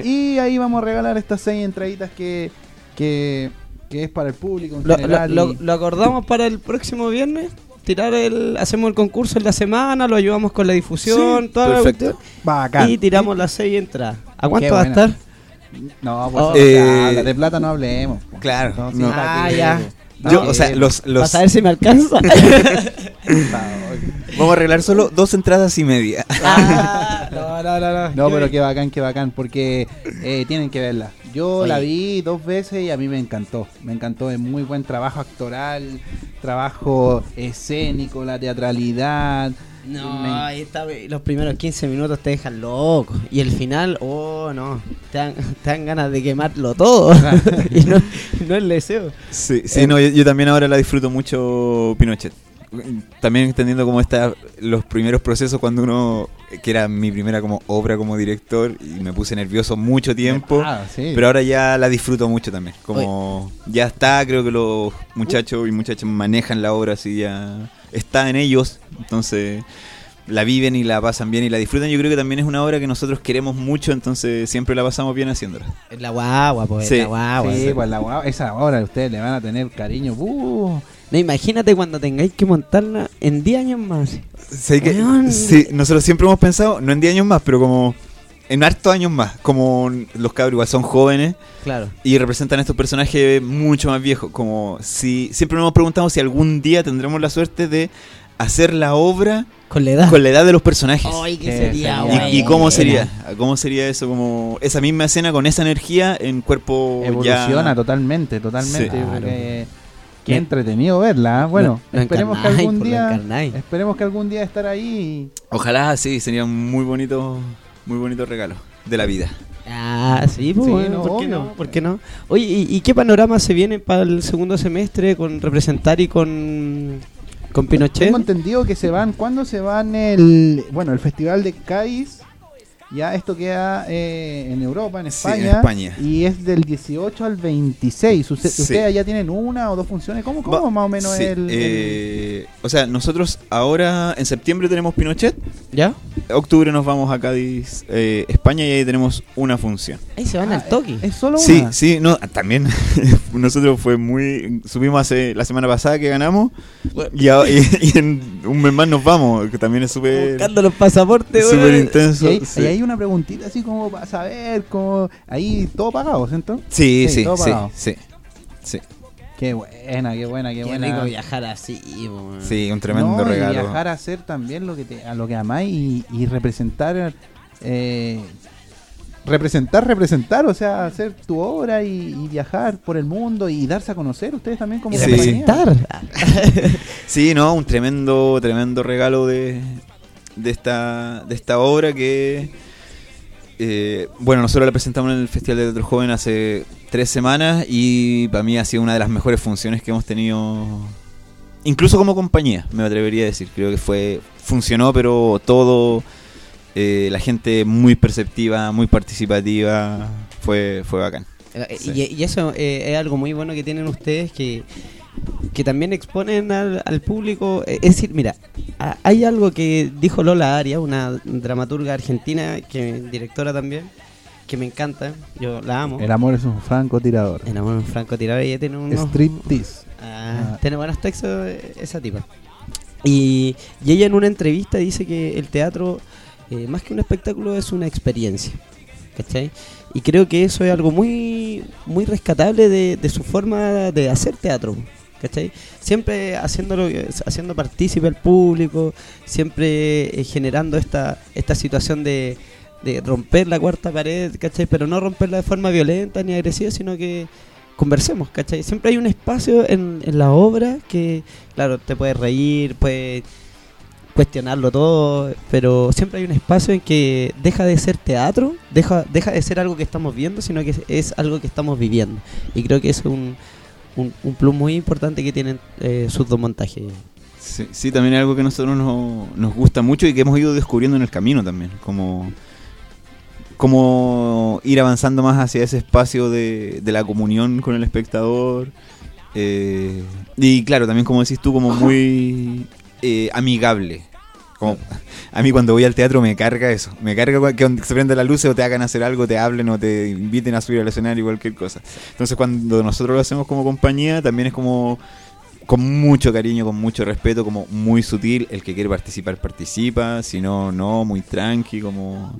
Y ahí vamos a regalar estas seis entraditas que, que, que es para el público en Lo, general. lo- y- lo acordamos para el próximo viernes. Tirar el, hacemos el concurso en la semana, lo ayudamos con la difusión, Sí, toda la perfecto. cuestión, Bacán. y tiramos las seis entradas. ¿A Qué cuánto va a estar? No, pues Oh. Eh, de plata no hablemos. pues. claro, No, sí, no. Ah, ya. Yo, No, o sea, los, los Para saber si me alcanza. vamos a arreglar solo dos entradas y media. Ah, no, no, no, no. No, Yo- pero qué bacán, qué bacán, porque eh, tienen que verla. Yo Oye. la vi dos veces y a mí me encantó. Me encantó, es muy buen trabajo actoral, trabajo escénico, la teatralidad. No, Me- ahí está, los primeros 15 minutos te dejan loco. Y el final, oh no, te dan, te dan ganas de quemarlo todo. y no, no el deseo. Sí, sí, no, yo, yo también ahora la disfruto mucho Pinochet. También entendiendo cómo está los primeros procesos cuando uno, que era mi primera como obra como director y me puse nervioso mucho tiempo. Ah, sí. Pero ahora ya la disfruto mucho también. Como ya está, creo que los muchachos y muchachas manejan la obra así ya está en ellos, entonces la viven y la pasan bien y la disfrutan. Yo creo que también es una obra que nosotros queremos mucho, entonces siempre la pasamos bien haciéndola. Es la guagua, pues, Sí. la guagua. Sí, pues la guau- esa hora ustedes le van a tener cariño. Uh, No, imagínate cuando tengáis que montarla en 10 años más. Que, sí, nosotros siempre hemos pensado, no en 10 años más, pero como en hartos años más, como los cabros igual son jóvenes Claro. y representan estos personajes mucho más viejos, como si siempre nos hemos preguntado si algún día tendremos la suerte de hacer la obra Con la edad. con la edad de los personajes. Ay, Qué sería ¿Y, y cómo sería? ¿Cómo sería eso? Como esa misma escena con esa energía en cuerpo evoluciona ya... totalmente, totalmente. Sí. Claro. Qué entretenido verla. ¿eh? Bueno, no esperemos que algún día, esperemos que algún día estar ahí. Ojalá, sí, sería un muy bonito, muy bonito regalo de la vida. Ah, Ah, sí, pues, Sí, bueno, no, ¿por qué no? ¿Por qué no? Oye, ¿y, y qué panorama se viene para el segundo semestre con representar y con, con Pinochet? Tengo entendido que se van, ¿cuándo se van el, bueno, el Festival de Cádiz? Ya esto queda eh, en Europa, en Sí, en España, España. Y es del 18 al 26. Usted- Sí. ¿Ustedes ya tienen una o dos funciones? ¿Cómo, cómo Va- más o menos sí, el, el- eh, O sea, nosotros ahora en septiembre tenemos Pinochet, ¿Ya? octubre nos vamos a Cádiz, eh, España y ahí tenemos una función. Ahí se van Ah, al toque. ¿Es solo Sí, una? sí, no, también nosotros fue muy, subimos hace la semana pasada que ganamos y, a- y- y en un mes más nos vamos, que también es súper Buscando los pasaportes, súper intenso. Y ahí, sí. Y una preguntita así como para saber, como ahí todo pagado, ¿cierto? Sí, Sí, sí, todo sí, pagado. sí, sí, Qué buena, qué buena, qué, Qué buena. rico viajar así, sí, un tremendo No, y regalo. viajar a hacer también lo que te, a lo que amáis y, y representar eh, representar, representar, o sea, hacer tu obra y, y viajar por el mundo y darse a conocer ustedes también como Y Sí. representar. Sí, no, un tremendo, tremendo regalo de, de esta, de esta obra que eh, bueno, nosotros la presentamos en el Festival de Teatro Joven hace tres semanas y para mí ha sido una de las mejores funciones que hemos tenido, incluso como compañía, me atrevería a decir. Creo que fue funcionó, pero todo, eh, la gente muy perceptiva, muy participativa, fue, fue bacán. Eh, Sí. Y, y eso eh, es algo muy bueno que tienen ustedes que, que también exponen al, al público. Eh, Es decir, mira, hay algo que dijo Lola Arias, una dramaturga argentina, que directora también, que me encanta, yo la amo. El amor es un francotirador. El amor es un francotirador y ella tiene unos... Striptease. Ah, Ah. Tiene buenos textos eh, esa tipa. Y, y ella en una entrevista dice que el teatro, eh, más que un espectáculo, es una experiencia. ¿Cachai? Y creo que eso es algo muy, muy rescatable de, de su forma de hacer teatro. ¿Cachai? Siempre haciéndolo, haciendo partícipe al público, siempre eh, generando esta, esta situación de, romper la cuarta pared, ¿cachai? Pero no romperla de forma violenta ni agresiva, sino que conversemos, ¿cachai? Siempre hay un espacio en, en la obra que, claro, te puedes reír, puedes cuestionarlo todo, pero siempre hay un espacio en que deja de ser teatro, deja, deja de ser algo que estamos viendo, sino que es, es algo que estamos viviendo. Y creo que es un, un, un plus muy importante que tienen eh, sus dos montajes. Sí, también es algo que nosotros nos, nos gusta mucho y que hemos ido descubriendo en el camino también. Como, como ir avanzando más hacia ese espacio de, de la comunión con el espectador. eh, y claro, también como decís tú, como muy eh, amigable. A mí cuando voy al teatro me carga eso. Me carga que se prenda la luz o te hagan hacer algo, te hablen o te inviten a subir al escenario, cualquier cosa. Entonces cuando nosotros lo hacemos como compañía, también es como con mucho cariño, con mucho respeto, como muy sutil. El que quiere participar, participa. Si no, no, muy tranqui, como...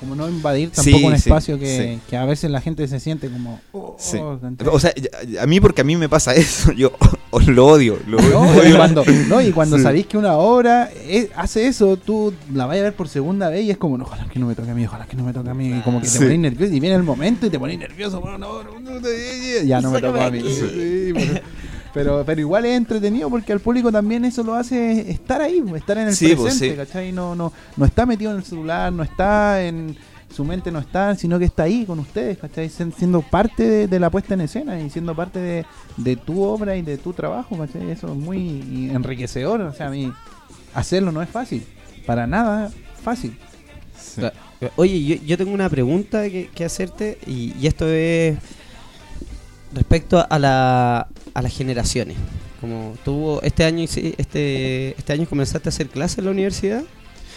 Como no invadir tampoco Sí, un sí, espacio que, sí. que a veces la gente se siente como... oh, Sí. oh, O sea, a mí porque a mí me pasa eso. Yo lo odio. Lo No, y odio. cuando, no, y cuando sabéis que una obra es- hace eso, tú la vas a ver por segunda vez y es como, no, ojalá que no me toque a mí, ojalá que no me toque a mí. Y como que te pones nervioso y viene el momento y te pones nervioso. bueno, no, no, no, no, ya no me tocó a mí. Pero, pero, pero igual es entretenido porque al público también eso lo hace estar ahí, estar en el Sí, pues, presente, sí. ¿cachai? No, no, no está metido en el celular, no está en su mente no está, sino que está ahí con ustedes, ¿cachai? Sien- Siendo parte de, de la puesta en escena y siendo parte de, de tu obra y de tu trabajo, ¿cachai? Eso es muy enriquecedor, o sea, a mí hacerlo no es fácil, para nada fácil. Sí. Oye, yo, yo tengo una pregunta que, que hacerte y, y esto es respecto a, la, a las generaciones. Como tú este año este este año comenzaste a hacer clases en la universidad.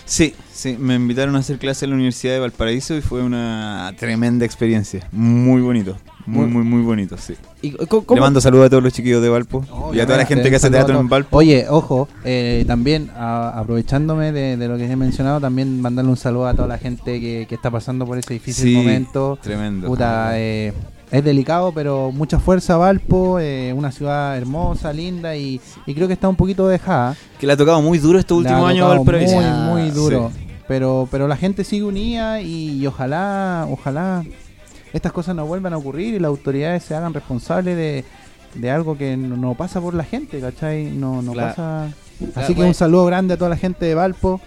Sí, sí, me invitaron a hacer clase en la Universidad de Valparaíso y fue una tremenda experiencia. Muy bonito, muy, Muy- muy, bonito, sí. ¿Y co- cómo- Le mando saludos a todos los chiquillos de Valpo y a toda la gente que hace teatro en Valpo. Oye, ojo, eh, también a- aprovechándome de, de lo que he mencionado, también mandarle un saludo a toda la gente que, que está pasando por ese difícil Sí, momento. Tremendo. Puta, eh, es delicado, pero mucha fuerza Valpo, eh, una ciudad hermosa, linda y, y creo que está un poquito dejada. Que le ha tocado muy duro estos últimos años Valparaíso. Muy, Ah, muy duro. sí. Pero, pero la gente sigue unida y, y ojalá, ojalá estas cosas no vuelvan a ocurrir y las autoridades se hagan responsables de, de algo que no, no pasa por la gente, ¿cachai? No, no Claro. pasa. Claro, Así que bueno. un saludo grande a toda la gente de Valpo.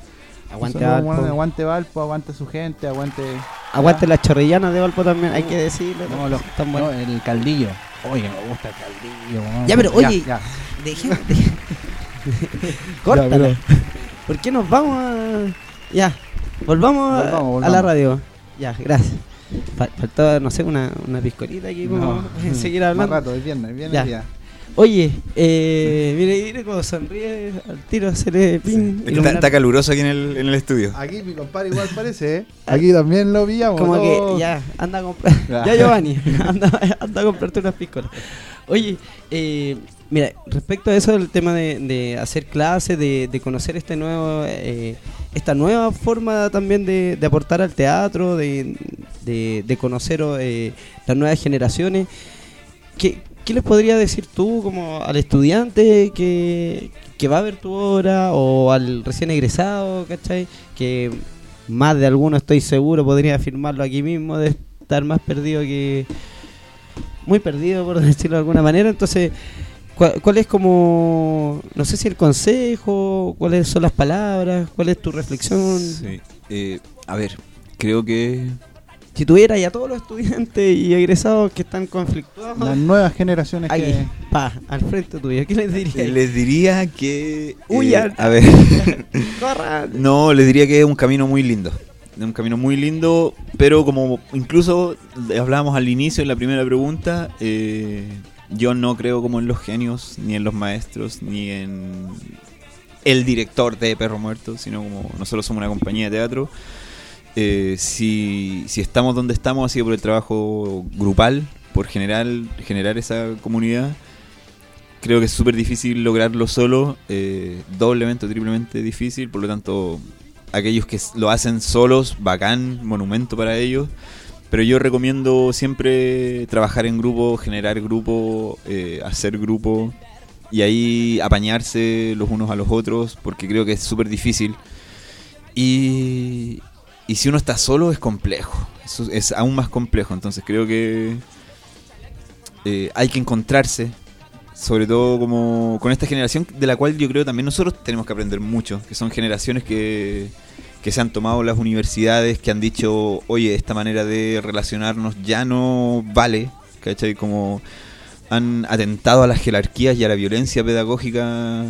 Aguante Valpo. bueno, aguante Valpo, aguante su gente, aguante Aguante las chorrillanas de Valpo también, hay que decirlo. No, los- no, el caldillo. Oye, me gusta el caldillo. Ya, pero, oye, ya. De- Córtalo. pero- ¿Por qué nos vamos a.? Ya, volvamos, a- Volvamos, a volvamos. la radio. Ya, gracias. Fal- faltaba, no sé, una, una piscolita aquí como No. seguir Más hablando. rato, es viernes, viernes Ya. Oye, eh, mire, mire cómo sonríe al tiro, se le pin. Está, está caluroso aquí en el, en el estudio. Aquí mi compadre igual parece, ¿eh? Aquí también lo pillamos. Como todo. que ya, anda a comprar. Ya. ya, Giovanni, anda, anda a comprarte unas piscolas. Oye, eh, mira, respecto a eso del tema de, de hacer clases, de, de conocer este nuevo, eh, esta nueva forma también de, de aportar al teatro, de, de, de conocer eh, las nuevas generaciones, ¿qué, qué les podría decir tú como al estudiante que, que va a ver tu obra o al recién egresado, ¿cachai? Que más de alguno estoy seguro podría afirmarlo aquí mismo de estar más perdido que muy perdido por decirlo de alguna manera entonces ¿cuál, cuál es como no sé si el consejo cuáles son las palabras cuál es tu reflexión Sí. Eh, a ver, creo que si tuviera ya todos los estudiantes y egresados que están conflictuados Las nuevas generaciones aquí que. pa al frente tuyo ¿qué les diría? les diría que... eh, Huyan. a ver, no, les diría que es un camino muy lindo. Es un camino muy lindo, pero como incluso hablábamos al inicio en la primera pregunta, eh, yo no creo como en los genios, ni en los maestros, ni en el director de Perro Muerto, sino como nosotros somos una compañía de teatro. Eh, si, si estamos donde estamos ha sido por el trabajo grupal, por generar, generar esa comunidad. Creo que es súper difícil lograrlo solo, eh, doblemente o triplemente difícil, por lo tanto, aquellos que lo hacen solos, bacán, monumento para ellos. Pero yo recomiendo siempre trabajar en grupo, generar grupo, eh, hacer grupo y ahí apañarse los unos a los otros, porque creo que es súper difícil. Y, y si uno está solo es complejo, es aún más complejo, entonces creo que eh, hay que encontrarse, sobre todo como con esta generación de la cual yo creo también nosotros tenemos que aprender mucho, que son generaciones que, que se han tomado las universidades, que han dicho, oye, esta manera de relacionarnos ya no vale, ¿cachai? Como han atentado a las jerarquías y a la violencia pedagógica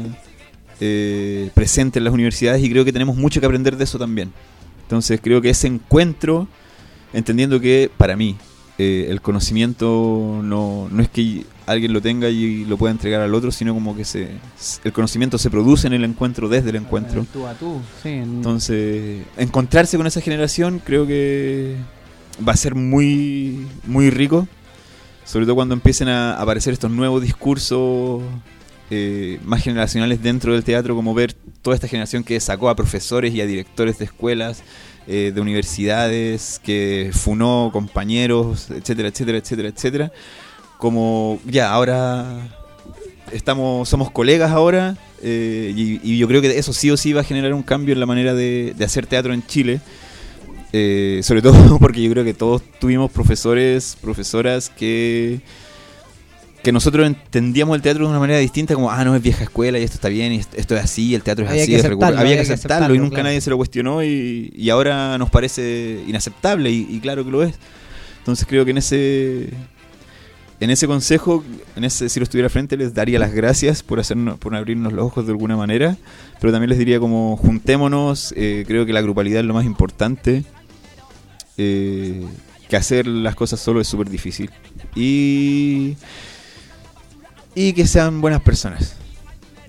eh, presente en las universidades y creo que tenemos mucho que aprender de eso también. Entonces creo que ese encuentro, entendiendo que para mí eh, el conocimiento no, no es que alguien lo tenga y lo pueda entregar al otro, sino como que se, el conocimiento se produce en el encuentro, desde el encuentro. Tú a tú, sí. en- Entonces, encontrarse con esa generación creo que va a ser muy, muy rico. Sobre todo cuando empiecen a aparecer estos nuevos discursos eh, más generacionales dentro del teatro, como ver toda esta generación que sacó a profesores y a directores de escuelas, eh, de universidades, que funó compañeros, etcétera, etcétera, etcétera, etcétera. Como ya, ahora estamos somos colegas ahora eh, y, y yo creo que eso sí o sí va a generar un cambio en la manera de, de hacer teatro en Chile. Eh, sobre todo porque yo creo que todos tuvimos profesores, profesoras que que nosotros entendíamos el teatro de una manera distinta, como, ah, no, es vieja escuela y esto está bien, y est- esto es así, el teatro es Había así, que es aceptarlo, había que había que aceptarlo, y aceptarlo, nunca claro. nadie se lo cuestionó y, y ahora nos parece inaceptable y, y claro que lo es. Entonces creo que en ese en ese consejo, en ese si lo estuviera frente les daría las gracias por hacernos por abrirnos los ojos de alguna manera, pero también les diría como juntémonos, eh, creo que la grupalidad es lo más importante. eh, que hacer las cosas solo es súper difícil. Y y que sean buenas personas.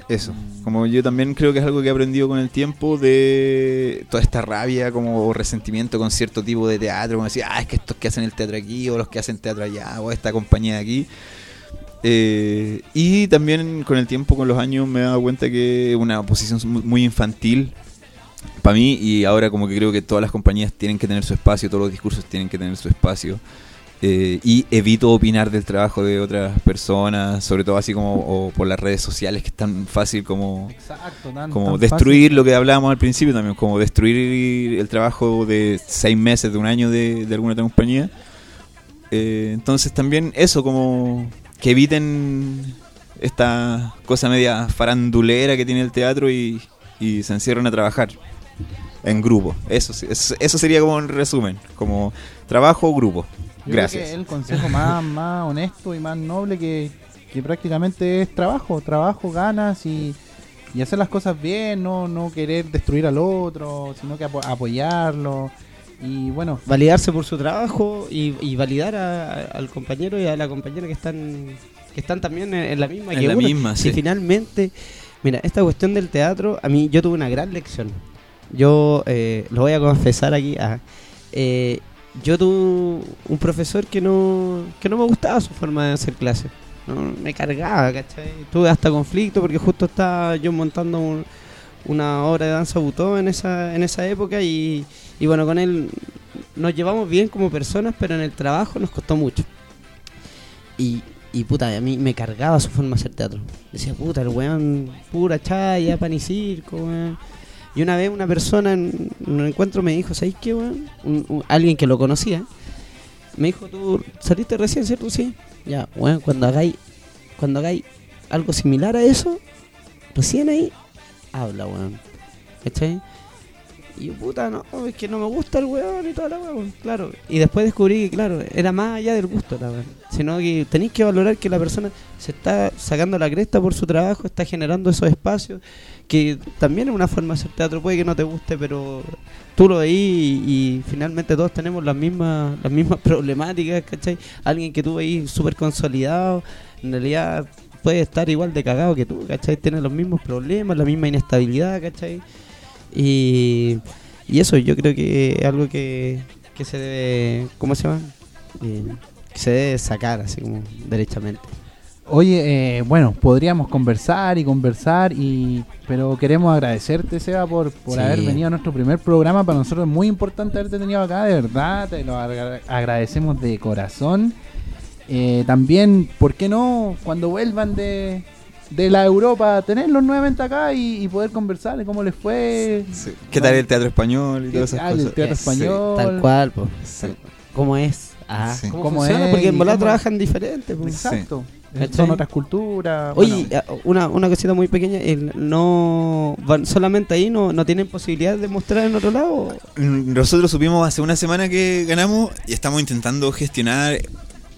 Eso. Como yo también creo que es algo que he aprendido con el tiempo de toda esta rabia como resentimiento con cierto tipo de teatro, como decir, ah, es que estos que hacen el teatro aquí o los que hacen teatro allá o esta compañía de aquí. Eh, y también con el tiempo, con los años, me he dado cuenta que una posición mu- muy infantil para mí y ahora como que creo que todas las compañías tienen que tener su espacio, todos los discursos tienen que tener su espacio. Eh, y evito opinar del trabajo de otras personas, sobre todo así como o por las redes sociales, que es tan fácil como, Exacto, tan- como tan destruir fácil. lo que hablábamos al principio también, como destruir el trabajo de seis meses, de un año de, de alguna otra compañía. Eh, entonces también eso, como que eviten esta cosa media farandulera que tiene el teatro y, y se encierren a trabajar. en grupo. Eso, eso, eso sería como un resumen, como trabajo grupo. Yo creo Gracias. que el consejo más, más honesto y más noble que, que prácticamente es trabajo, trabajo, ganas y, y hacer las cosas bien, no, no querer destruir al otro, sino que apo- apoyarlo. Y bueno, Validarse por su trabajo y, y validar a- a- al compañero y a la compañera que están que están también en, en la misma En que la uno. misma, Si sí. finalmente, mira, esta cuestión del teatro, a mí yo tuve una gran lección. Yo eh, lo voy a confesar aquí. ah, eh, yo tuve un profesor que no, que no me gustaba su forma de hacer clases. No, me cargaba, ¿cachai? Tuve hasta conflicto porque justo estaba yo montando un- una obra de danza butó en esa, en esa época y, y bueno, con él nos llevamos bien como personas, pero en el trabajo nos costó mucho. Y, y puta, a mí me cargaba su forma de hacer teatro. Decía, puta, el weón, pura chaya, pan y circo, weón. Y una vez una persona en un encuentro me dijo, ¿sabes qué, weón? Alguien que lo conocía, me dijo, tú saliste recién, ¿cierto? Sí. Ya, weón, cuando hagáis, cuando hagáis algo similar a eso, recién ahí, habla, weón. ¿Cachai? Y yo, puta, no, es que no me gusta el weón y toda la weón, claro. Y después descubrí que, claro, era más allá del gusto, la weón. Sino que tenéis que valorar que la persona se está sacando la cresta por su trabajo, está generando esos espacios, que también es una forma de hacer teatro, puede que no te guste, pero tú lo veís y, finalmente todos tenemos las mismas, las mismas problemáticas, ¿cachai? Alguien que tú veís súper consolidado, en realidad puede estar igual de cagado que tú, ¿cachai? Tiene los mismos problemas, la misma inestabilidad, ¿cachai? Y, y eso yo creo que es algo que, que se debe, ¿cómo se llama? Eh, que se debe sacar así como derechamente. Oye, eh, bueno, podríamos conversar y conversar, y pero queremos agradecerte, Seba, por, por Sí. haber venido a nuestro primer programa. Para nosotros es muy importante haberte tenido acá, de verdad, te lo agra- agradecemos de corazón. Eh, también, ¿por qué no, cuando vuelvan de, de la Europa, tenerlos nuevamente acá y, y poder conversar de cómo les fue? Sí. ¿Qué tal el teatro español y ¿Qué todas esas tal el teatro Sí, español? Tal cual, pues. Sí. ¿Cómo es? Ah, Sí. ¿Cómo, ¿Cómo funciona? es Porque en volada trabajan diferente. pues. Exacto. Son otras culturas. Oye, bueno. ah, una, una cosita muy pequeña, el- no van solamente ahí, no, no tienen posibilidad de mostrar en otro lado. Nosotros supimos hace una semana que ganamos y estamos intentando gestionar,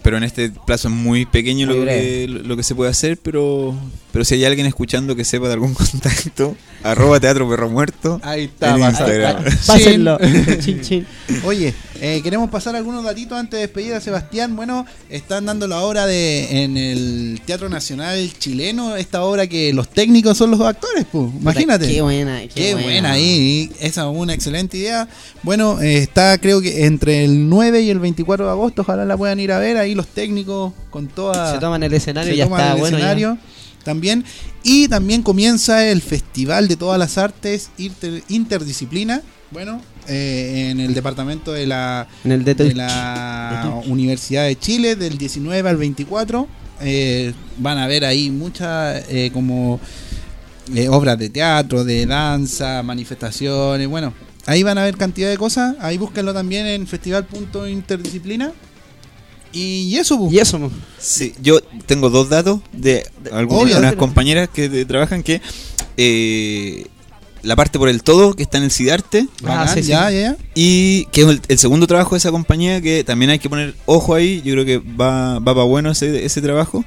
pero en este plazo es muy pequeño Muy lo breve. que, lo que se puede hacer, pero pero si hay alguien escuchando que sepa de algún contacto, arroba teatro perro muerto. Ahí está, en Instagram. Pásenlo. chin, chin. Oye, eh, queremos pasar algunos datitos antes de despedir a Sebastián. Bueno, están dando la obra de en el Teatro Nacional chileno, esta obra que los técnicos son los actores, pues. Imagínate. Qué buena, qué, Qué buena ahí, esa es una excelente idea. Bueno, eh, está creo que entre el 9 y el 24 de agosto, ojalá la puedan ir a ver, ahí los técnicos con toda... Se toman el escenario y ya toman está el bueno. ya. También. Y también comienza el Festival de Todas las Artes Inter- Interdisciplina, bueno, eh, en el departamento de la, En el de de la Universidad de Chile, del 19 al 24. Eh, van a ver ahí muchas eh, como eh, obras de teatro, de danza, manifestaciones, bueno. Ahí van a ver cantidad de cosas. Ahí búsquenlo también en festival.interdisciplina. Y eso, pues. Y eso. Sí, yo tengo dos datos de algunas compañeras que de- trabajan que eh, la parte por el todo que está en el CIDARTE Bacán, Ah, sí, sí. ya, ya, ya. y que es el, el segundo trabajo de esa compañía que también hay que poner ojo ahí, yo creo que va, va para bueno ese, ese trabajo.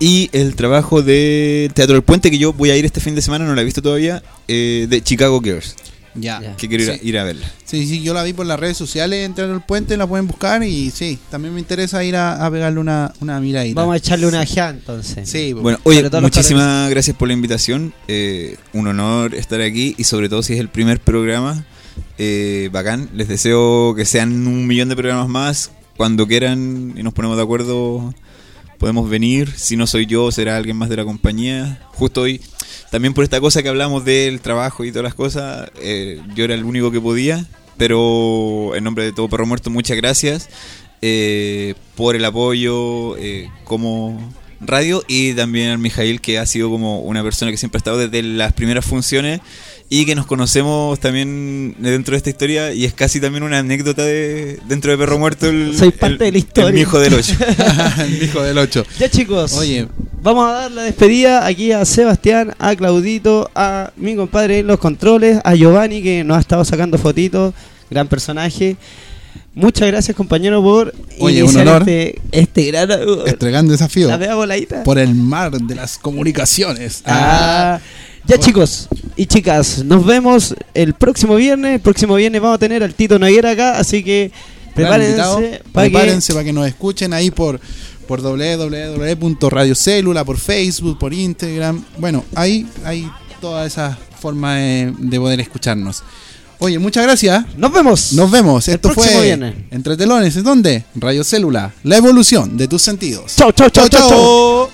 Y el trabajo de Teatro del Puente que yo voy a ir este fin de semana, no la he visto todavía, eh, de Chicago Girls, Ya. Ya. que quiero ir, a, ir a verla. Sí, sí, yo la vi por las redes sociales, entrar al puente, la pueden buscar y sí, también me interesa ir a, a pegarle una, una miradita. Vamos a echarle una ja entonces. Sí, Bueno, oye, muchísimas gracias por la invitación. eh, un honor estar aquí y sobre todo si es el primer programa. eh, bacán. Les deseo que sean un millón de programas más. Cuando quieran y nos ponemos de acuerdo, podemos venir. Si no soy yo, será alguien más de la compañía. Justo hoy, también por esta cosa que hablamos del trabajo y todas las cosas, eh, yo era el único que podía. Pero en nombre de todo Perro Muerto, muchas gracias eh, por el apoyo eh, como radio y también al Mijail que ha sido como una persona que siempre ha estado desde las primeras funciones y que nos conocemos también dentro de esta historia y es casi también una anécdota de dentro de Perro Muerto el, Soy parte de la historia. el hijo del 8 El hijo del 8. Ya chicos, Oye, vamos a dar la despedida aquí a Sebastián, a Claudito, a mi compadre en los controles, a Giovanni que nos ha estado sacando fotitos, gran personaje. Muchas gracias compañero por Oye, un honor. este, este gran... este gran desafío la voladita. por el mar de las comunicaciones. Ah, ya chicos y chicas, nos vemos el próximo viernes. El próximo viernes vamos a tener al Tito Noguera acá, así que prepárense para que Prepárense para que nos escuchen ahí por por www.radiocélula, por Facebook, por Instagram. Bueno, ahí hay todas esas formas de, de poder escucharnos. Oye, muchas gracias. nos vemos. Nos vemos. El Esto fue viernes. Entre Telones. ¿En dónde? Radio Célula. La evolución de tus sentidos. Chau, chau, chau, chau, chau.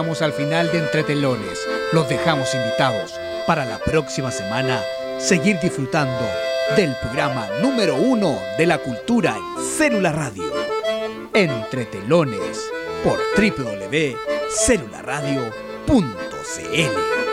Al final de Entretelones. Los dejamos invitados para la próxima semana seguir disfrutando del programa número uno de la cultura en Célula Radio. Entretelones por www.celularadio.cl.